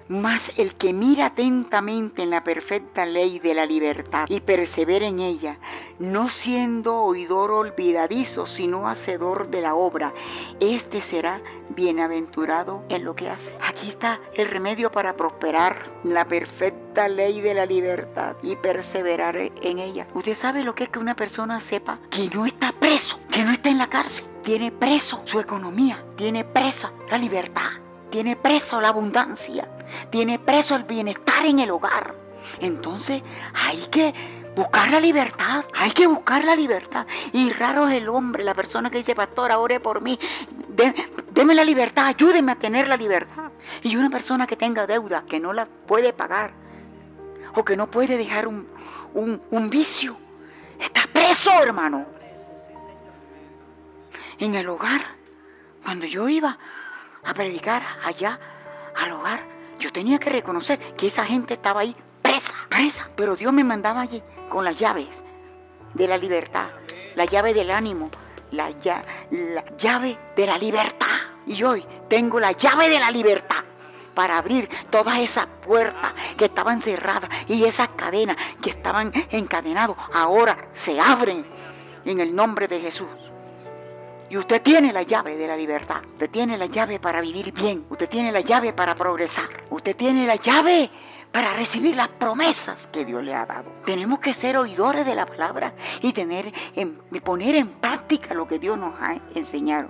Mas el que mira atentamente en la perfecta ley de la libertad y persevera en ella, no siendo oidor olvidadizo, sino hacedor de la obra, este será bienaventurado en lo que hace. Aquí está el remedio para prosperar, la perfecta ley de la libertad y perseverar en ella. Usted sabe lo que es que una persona sepa que no está preso, que no está en la cárcel, tiene preso su economía, tiene presa la libertad, tiene preso la abundancia tiene preso el bienestar en el hogar. Entonces hay que buscar la libertad, hay que buscar la libertad. Y raro es el hombre, la persona que dice, pastor, ore por mí, deme la libertad, ayúdeme a tener la libertad. Y una persona que tenga deuda, que no la puede pagar, o que no puede dejar un, un vicio. Está preso, hermano. En el hogar, cuando yo iba a predicar allá al hogar, yo tenía que reconocer que esa gente estaba ahí presa, presa. Pero Dios me mandaba allí con las llaves de la libertad, la llave del ánimo, la, la llave de la libertad. Y hoy tengo la llave de la libertad para abrir todas esas puertas que estaban cerradas y esas cadenas que estaban encadenadas, ahora se abren en el nombre de Jesús. Y usted tiene la llave de la libertad. Usted tiene la llave para vivir bien. Usted tiene la llave para progresar. Usted tiene la llave para recibir las promesas que Dios le ha dado. Tenemos que ser oidores de la palabra y tener poner en práctica lo que Dios nos ha enseñado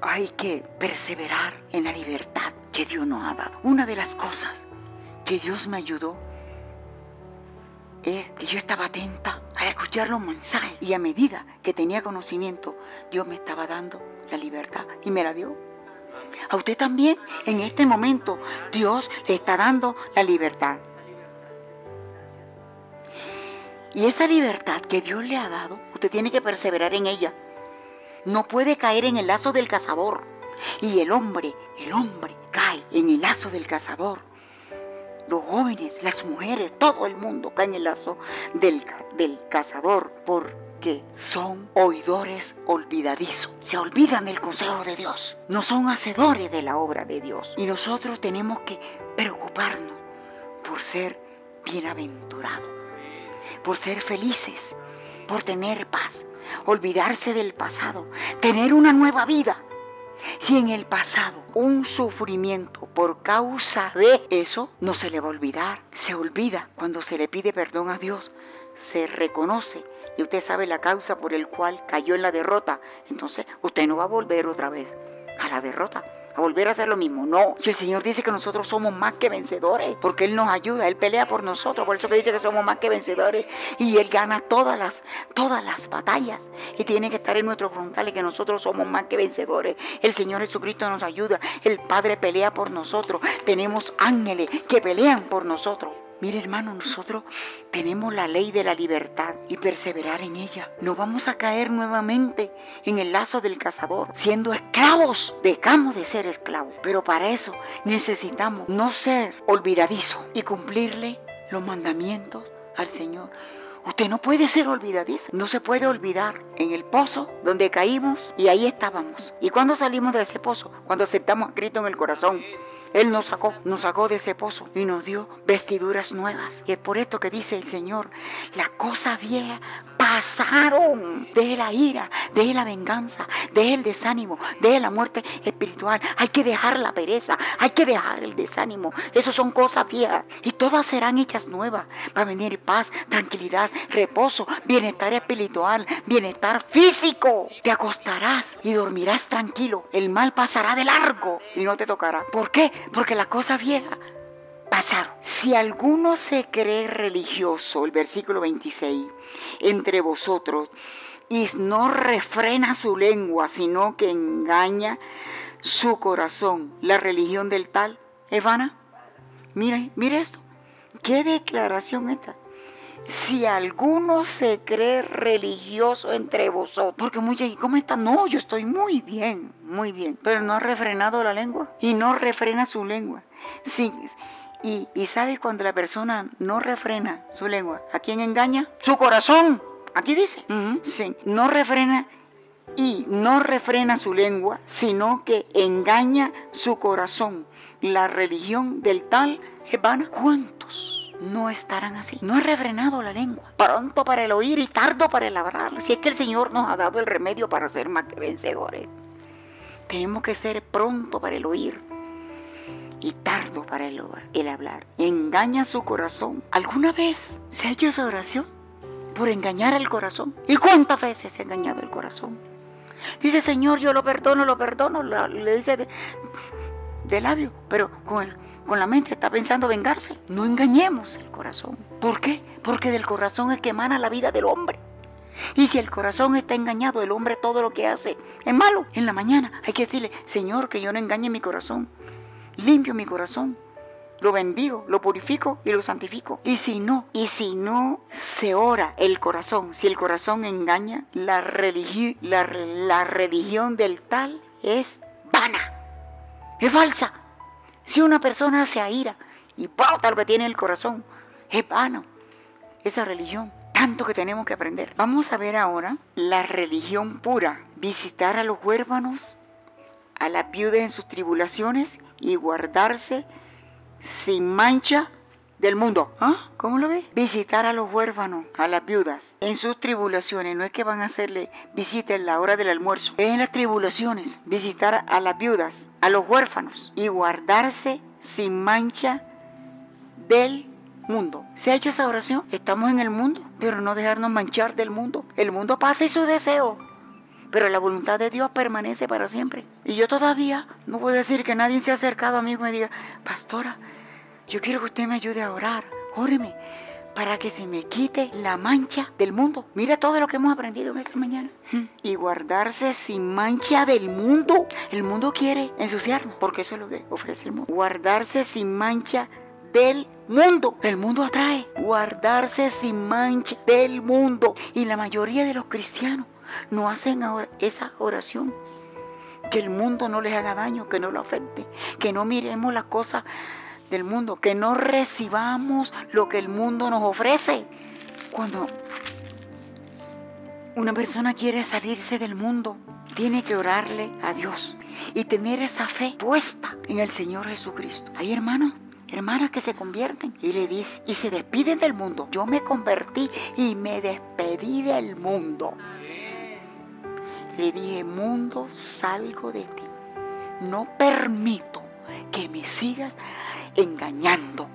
hay que perseverar en la libertad que Dios nos ha dado. Una de las cosas que Dios me ayudó es que yo estaba atenta a escuchar los mensajes y a medida que tenía conocimiento, Dios me estaba dando la libertad y me la dio. A usted también, en este momento, Dios le está dando la libertad. Y esa libertad que Dios le ha dado, usted tiene que perseverar en ella no puede caer en el lazo del cazador. Y el hombre, el hombre cae en el lazo del cazador. Los jóvenes, las mujeres, todo el mundo cae en el lazo del, del cazador porque son oidores olvidadizos. Se olvidan del consejo de Dios. No son hacedores de la obra de Dios. Y nosotros tenemos que preocuparnos por ser bienaventurados, por ser felices, por tener paz, olvidarse del pasado, tener una nueva vida. Si en el pasado un sufrimiento por causa de eso no se le va a olvidar, se olvida cuando se le pide perdón a Dios, se reconoce y usted sabe la causa por el cual cayó en la derrota, entonces usted no va a volver otra vez a la derrota volver a hacer lo mismo. No, si el Señor dice que nosotros somos más que vencedores, porque Él nos ayuda, Él pelea por nosotros, por eso que dice que somos más que vencedores y Él gana todas las, todas las batallas y tiene que estar en nuestro frontal y que nosotros somos más que vencedores. El Señor Jesucristo nos ayuda, el Padre pelea por nosotros, tenemos ángeles que pelean por nosotros. Mire hermano, nosotros tenemos la ley de la libertad y perseverar en ella. No vamos a caer nuevamente en el lazo del cazador, siendo esclavos. Dejamos de ser esclavos, pero para eso necesitamos no ser olvidadizos y cumplirle los mandamientos al Señor. Usted no puede ser olvidadizo, no se puede olvidar en el pozo donde caímos y ahí estábamos. ¿Y cuando salimos de ese pozo? Cuando aceptamos a Cristo en el corazón. Él nos sacó, nos sacó de ese pozo y nos dio vestiduras nuevas. Y es por esto que dice el Señor, la cosa vieja pasaron. de la ira, de la venganza, de el desánimo, de la muerte espiritual. Hay que dejar la pereza, hay que dejar el desánimo. Eso son cosas viejas y todas serán hechas nuevas. Va a venir paz, tranquilidad, reposo, bienestar espiritual, bienestar físico. Te acostarás y dormirás tranquilo. El mal pasará de largo y no te tocará. ¿Por qué? Porque la cosa vieja pasaron. Si alguno se cree religioso, el versículo 26, entre vosotros, y no refrena su lengua, sino que engaña su corazón, la religión del tal es vana. Mire, mire esto. ¿Qué declaración esta? Si alguno se cree religioso entre vosotros, porque muchos, ¿y cómo está? No, yo estoy muy bien, muy bien, pero no ha refrenado la lengua y no refrena su lengua. Sí, y, y sabe cuando la persona no refrena su lengua, ¿a quién engaña? Su corazón. Aquí dice. sí. No refrena y no refrena su lengua, sino que engaña su corazón. La religión del tal es vana. ¿Cuántos no estarán así? No ha refrenado la lengua. Pronto para el oír y tardo para el hablar. Si es que el Señor nos ha dado el remedio para ser más que vencedores. Tenemos que ser pronto para el oír y tardo para el, el hablar. Engaña su corazón. ¿Alguna vez se ha hecho esa oración? Por engañar al corazón. ¿Y cuántas veces se ha engañado el corazón? Dice, Señor, yo lo perdono, lo perdono. Le dice de, de labio, pero con, el, con la mente está pensando vengarse. No engañemos el corazón. ¿Por qué? Porque del corazón es que emana la vida del hombre. Y si el corazón está engañado, el hombre todo lo que hace es malo. En la mañana hay que decirle, Señor, que yo no engañe mi corazón limpio mi corazón lo bendigo, lo purifico y lo santifico. Y si no, y si no se ora el corazón, si el corazón engaña, la, la, la religión del tal es vana, es falsa. Si una persona se aira y bota lo que tiene en el corazón, es vano. Esa religión, tanto que tenemos que aprender. Vamos a ver ahora la religión pura, visitar a los huérfanos, a la viuda en sus tribulaciones y guardarse sin mancha del mundo. ¿Ah? ¿Cómo lo ves? Visitar a los huérfanos, a las viudas, en sus tribulaciones. No es que van a hacerle visita en la hora del almuerzo. Es en las tribulaciones. Visitar a las viudas, a los huérfanos y guardarse sin mancha del mundo. ¿Se ha hecho esa oración? Estamos en el mundo, pero no dejarnos manchar del mundo. El mundo pasa y su deseo pero la voluntad de Dios permanece para siempre. Y yo todavía no puedo decir que nadie se ha acercado a mí y me diga, pastora, yo quiero que usted me ayude a orar, óreme, para que se me quite la mancha del mundo. Mira todo lo que hemos aprendido en esta mañana. Y guardarse sin mancha del mundo. El mundo quiere ensuciarnos, porque eso es lo que ofrece el mundo. Guardarse sin mancha del mundo. El mundo atrae. Guardarse sin mancha del mundo. Y la mayoría de los cristianos no hacen ahora esa oración. Que el mundo no les haga daño, que no lo afecte, que no miremos las cosas del mundo, que no recibamos lo que el mundo nos ofrece. Cuando una persona quiere salirse del mundo, tiene que orarle a Dios y tener esa fe puesta en el Señor Jesucristo. Hay hermanos hermanas que se convierten y le dice y se despiden del mundo. Yo me convertí y me despedí del mundo. Le dije, mundo, salgo de ti. No permito que me sigas engañando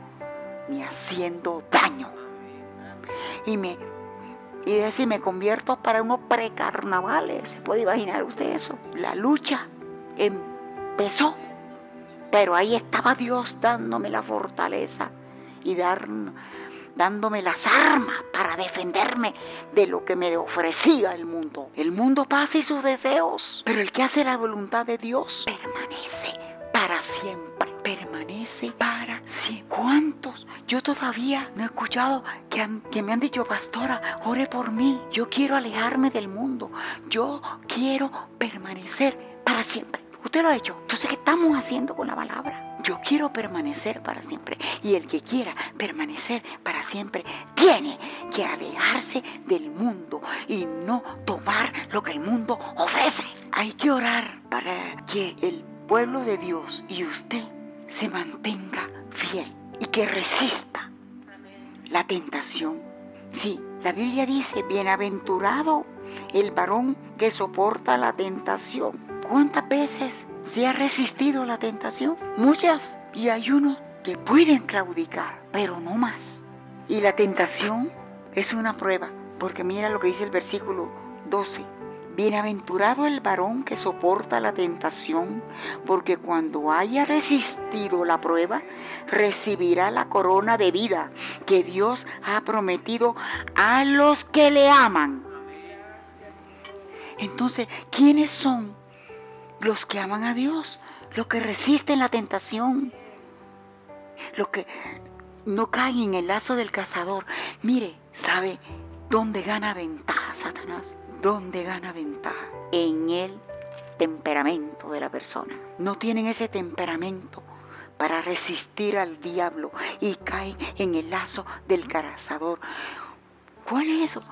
ni haciendo daño. Y me y decir, me convierto para unos precarnavales. ¿Se puede imaginar usted eso? La lucha empezó, pero ahí estaba Dios dándome la fortaleza y dar, dándome las armas para defenderme de lo que me ofrecía el mundo. El mundo pasa y sus deseos, pero el que hace la voluntad de Dios permanece para siempre. Permanece para siempre. ¿Cuántos? Yo todavía no he escuchado que, que me han dicho, pastora, ore por mí. Yo quiero alejarme del mundo. Yo quiero permanecer para siempre. Usted lo ha hecho. Entonces, ¿qué estamos haciendo con la palabra? Yo quiero permanecer para siempre. Y el que quiera permanecer para siempre tiene que alejarse del mundo y no tomar lo que el mundo ofrece. Hay que orar para que el pueblo de Dios y usted se mantenga fiel y que resista la tentación. Sí, la Biblia dice, bienaventurado el varón que soporta la tentación. ¿Cuántas veces se ha resistido la tentación. Muchas. Y hay unos que pueden claudicar, pero no más. Y la tentación es una prueba, porque mira lo que dice el versículo 12. Bienaventurado el varón que soporta la tentación, porque cuando haya resistido la prueba, recibirá la corona de vida que Dios ha prometido a los que le aman. Entonces, ¿quiénes son los que aman a Dios, los que resisten la tentación, los que no caen en el lazo del cazador. Mire, ¿sabe dónde gana ventaja Satanás? ¿Dónde gana ventaja? En el temperamento de la persona. No tienen ese temperamento para resistir al diablo y caen en el lazo del cazador. ¿Cuál es eso?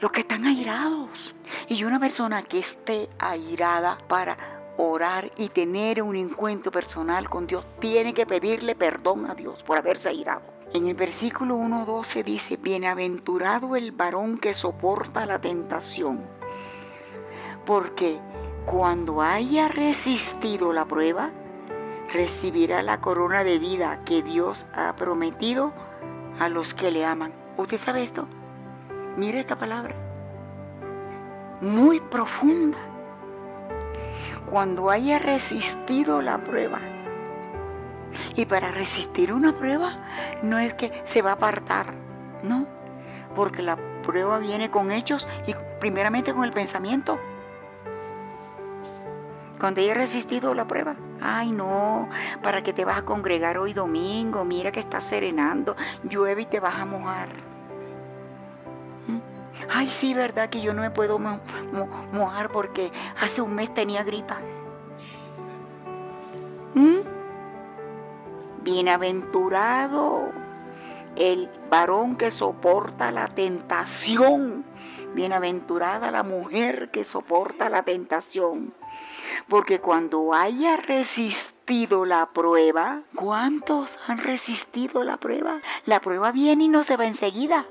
Los que están airados. Y una persona que esté airada para orar y tener un encuentro personal con Dios, tiene que pedirle perdón a Dios por haberse airado. En el versículo 1.12 dice, bienaventurado el varón que soporta la tentación, porque cuando haya resistido la prueba, recibirá la corona de vida que Dios ha prometido a los que le aman. ¿Usted sabe esto? Mire esta palabra. Muy profunda cuando haya resistido la prueba. Y para resistir una prueba no es que se va a apartar, no, porque la prueba viene con hechos y primeramente con el pensamiento. Cuando haya resistido la prueba, Ay, no, ¿para que te vas a congregar hoy domingo? Mira que está serenando, llueve y te vas a mojar. Ay, sí, verdad que yo no me puedo mojar porque hace un mes tenía gripa. ¿Mm? Bienaventurado el varón que soporta la tentación. Bienaventurada la mujer que soporta la tentación. Porque cuando haya resistido la prueba, ¿cuántos han resistido la prueba? La prueba viene y no se va enseguida.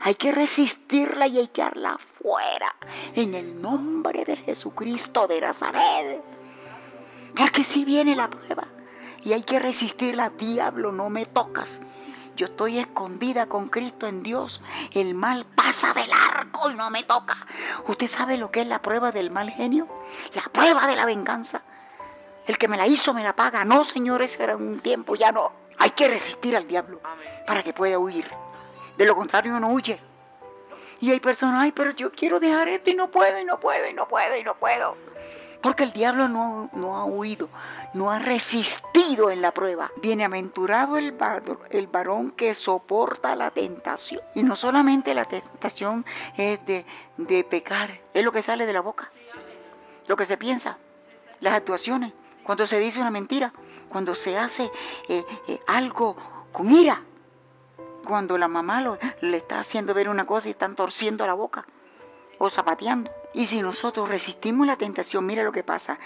Hay que resistirla y echarla fuera en el nombre de Jesucristo de Nazaret. Porque si viene la prueba y hay que resistirla, diablo, no me tocas. Yo estoy escondida con Cristo en Dios. El mal pasa del arco y no me toca. ¿Usted sabe lo que es la prueba del mal genio? La prueba de la venganza. El que me la hizo me la paga. No, señores, era un tiempo, ya no. Hay que resistir al diablo para que pueda huir. De lo contrario, no huye. Y hay personas, ay, pero yo quiero dejar esto y no puedo, y no puedo, y no puedo, y no puedo. Porque el diablo no, no ha huido, no ha resistido en la prueba. Bienaventurado el, el varón que soporta la tentación. Y no solamente la tentación es de, pecar, es lo que sale de la boca, lo que se piensa, las actuaciones, cuando se dice una mentira, cuando se hace eh, eh, algo con ira, cuando la mamá lo, le está haciendo ver una cosa y están torciendo la boca o zapateando. Y si nosotros resistimos la tentación, mira lo que pasa.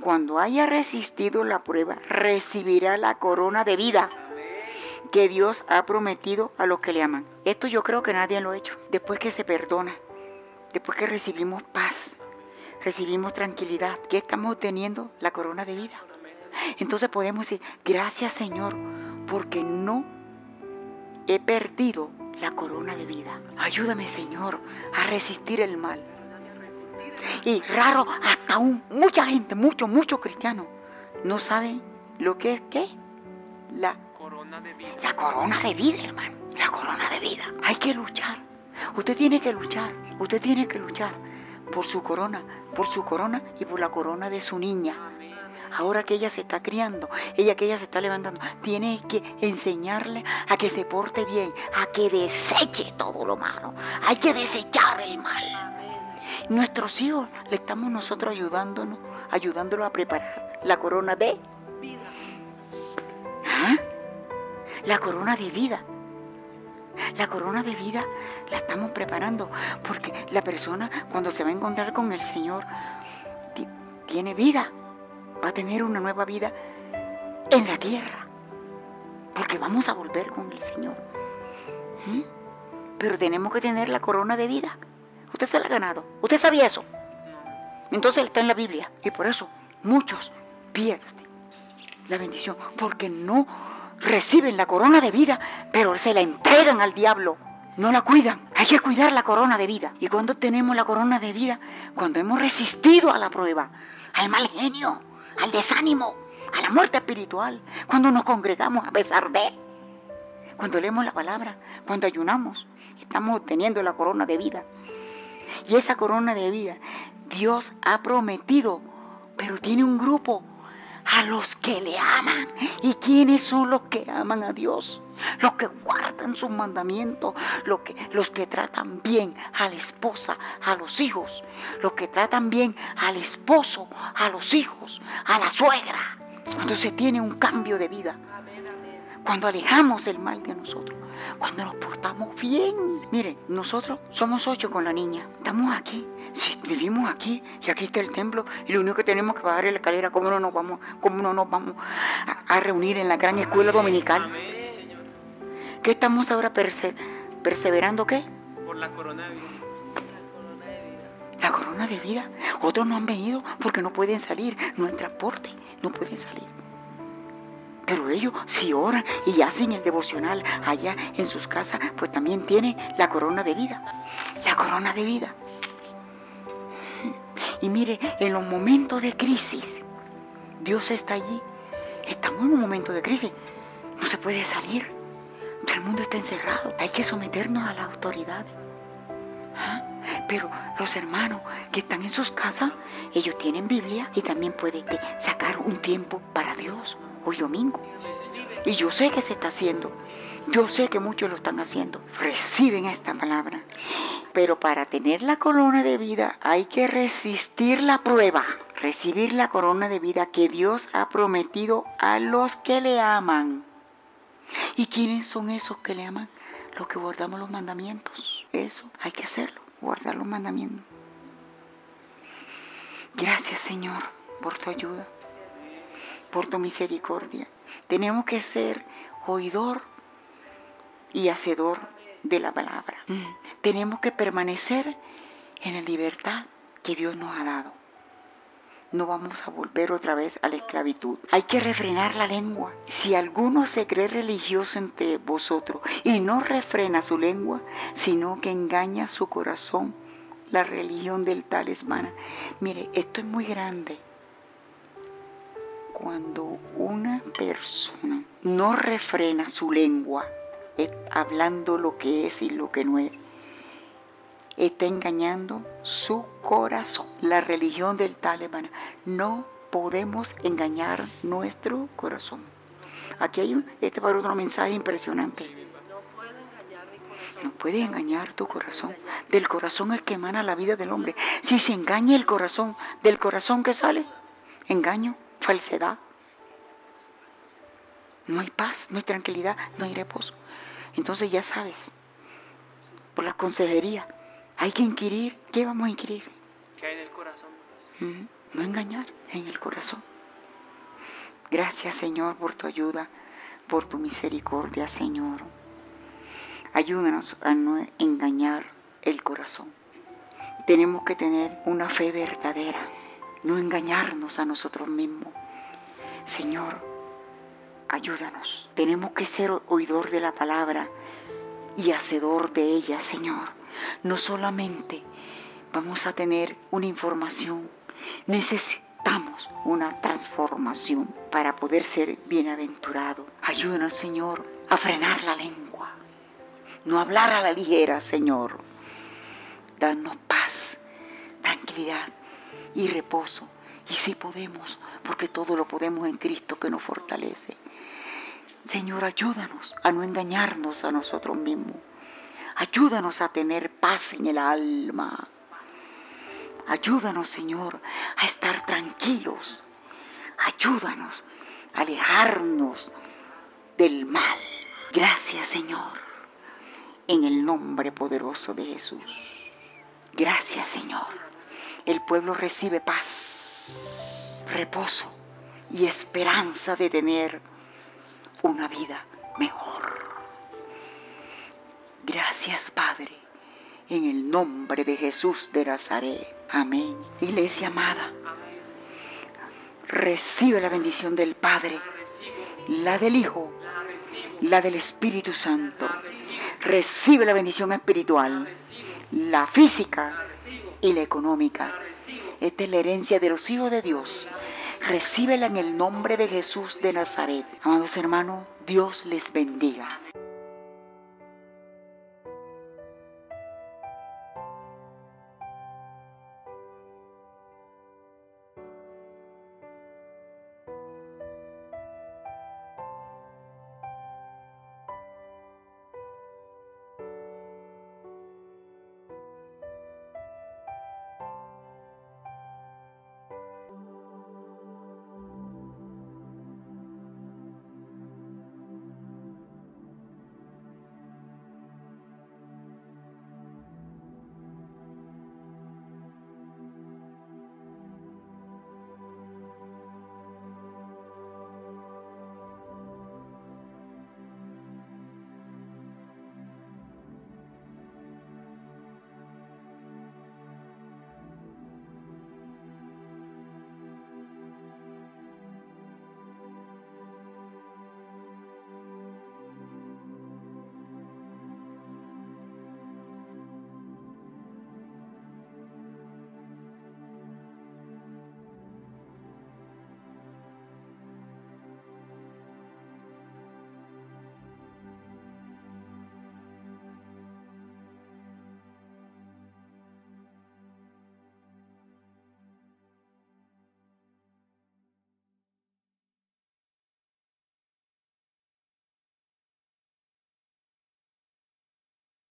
Cuando haya resistido la prueba, recibirá la corona de vida que Dios ha prometido a los que le aman. Esto yo creo que nadie lo ha hecho. Después que se perdona, después que recibimos paz, recibimos tranquilidad, ¿qué estamos obteniendo? La corona de vida. Entonces podemos decir, gracias Señor, porque no he perdido la corona de vida. Ayúdame Señor a resistir el mal. Y raro, hasta aún mucha gente, muchos, muchos cristianos, no saben lo que es qué. La corona de vida. La corona de vida, hermano. La corona de vida. Hay que luchar. Usted tiene que luchar. Usted tiene que luchar por su corona, por su corona y por la corona de su niña. Ahora que ella se está criando, ella que ella se está levantando, tiene que enseñarle a que se porte bien, a que deseche todo lo malo. Hay que desechar el mal. Nuestros hijos le estamos nosotros ayudándonos, ayudándolo a preparar la corona de vida. ¿Ah? La corona de vida. La corona de vida la estamos preparando porque la persona cuando se va a encontrar con el Señor tiene vida, va a tener una nueva vida en la tierra, porque vamos a volver con el Señor. ¿Mm? Pero tenemos que tener la corona de vida. Usted se la ha ganado. ¿Usted sabía eso? Entonces está en la Biblia. Y por eso muchos pierden la bendición. Porque no reciben la corona de vida, pero se la entregan al diablo. No la cuidan. Hay que cuidar la corona de vida. ¿Y cuando tenemos la corona de vida? Cuando hemos resistido a la prueba, al mal genio, al desánimo, a la muerte espiritual. Cuando nos congregamos a pesar de. Cuando leemos la palabra, cuando ayunamos, estamos obteniendo la corona de vida. Y esa corona de vida Dios ha prometido, pero tiene un grupo a los que le aman. ¿Y quiénes son los que aman a Dios? Los que guardan sus mandamientos, los que, los que tratan bien a la esposa, a los hijos, los que tratan bien al esposo, a los hijos, a la suegra. Cuando se tiene un cambio de vida, cuando alejamos el mal de nosotros cuando nos portamos bien. Mire, nosotros somos ocho con la niña. Estamos aquí. Si vivimos aquí y aquí está el templo y lo único que tenemos que bajar es la escalera, ¿cómo no nos vamos, cómo no nos vamos a, reunir en la gran escuela dominical? ¿Qué estamos ahora perseverando qué? Por la corona de vida. La corona de vida. Otros no han venido porque no pueden salir, no hay transporte, no pueden salir. Pero ellos si oran y hacen el devocional allá en sus casas, pues también tienen la corona de vida. La corona de vida. Y mire, en los momentos de crisis, Dios está allí. Estamos en un momento de crisis. No se puede salir. Todo el mundo está encerrado. Hay que someternos a las autoridades. ¿Ah? Pero los hermanos que están en sus casas, ellos tienen Biblia y también pueden sacar un tiempo para Dios hoy domingo. Y yo sé que se está haciendo. Yo sé que muchos lo están haciendo. Reciben esta palabra. Pero para tener la corona de vida hay que resistir la prueba. Recibir la corona de vida que Dios ha prometido a los que le aman. ¿Y quiénes son esos que le aman? Los que guardamos los mandamientos. Eso hay que hacerlo, guardar los mandamientos. Gracias Señor por tu ayuda, por tu misericordia. Tenemos que ser oidor y hacedor de la palabra. Mm. Tenemos que permanecer en la libertad que Dios nos ha dado. No vamos a volver otra vez a la esclavitud. Hay que refrenar la lengua. Si alguno se cree religioso entre vosotros y no refrena su lengua, sino que engaña su corazón, la religión del tal es vana. Mire, esto es muy grande. Cuando una persona no refrena su lengua, hablando lo que es y lo que no es. Está engañando su corazón. La religión del talibán. No podemos engañar nuestro corazón. Aquí hay este para otro mensaje impresionante. No puede engañar tu corazón. Del corazón es que emana la vida del hombre. Si se engaña el corazón, del corazón que sale, engaño, falsedad. No hay paz, no hay tranquilidad, no hay reposo. Entonces ya sabes, por la consejería, hay que inquirir. ¿Qué vamos a inquirir? ¿Qué hay en el corazón? no engañar en el corazón. Gracias Señor por tu ayuda, por tu misericordia Señor. Ayúdanos a no engañar el corazón. Tenemos que tener una fe verdadera, no engañarnos a nosotros mismos. Señor, ayúdanos. Tenemos que ser oidor de la palabra y hacedor de ella, Señor. No solamente vamos a tener una información, necesitamos una transformación para poder ser bienaventurado. Ayúdanos, Señor, a frenar la lengua, no hablar a la ligera, Señor. Danos paz, tranquilidad y reposo. Y si podemos, porque todo lo podemos en Cristo que nos fortalece. Señor, ayúdanos a no engañarnos a nosotros mismos. Ayúdanos a tener paz en el alma. Ayúdanos, Señor, a estar tranquilos. Ayúdanos a alejarnos del mal. Gracias, Señor, en el nombre poderoso de Jesús. Gracias, Señor. El pueblo recibe paz, reposo y esperanza de tener una vida mejor. Gracias, Padre, en el nombre de Jesús de Nazaret. Amén. Iglesia amada, recibe la bendición del Padre, la del Hijo, la del Espíritu Santo. Recibe la bendición espiritual, la física y la económica. Esta es la herencia de los hijos de Dios Recíbela en el nombre de Jesús de Nazaret. Amados hermanos, Dios les bendiga.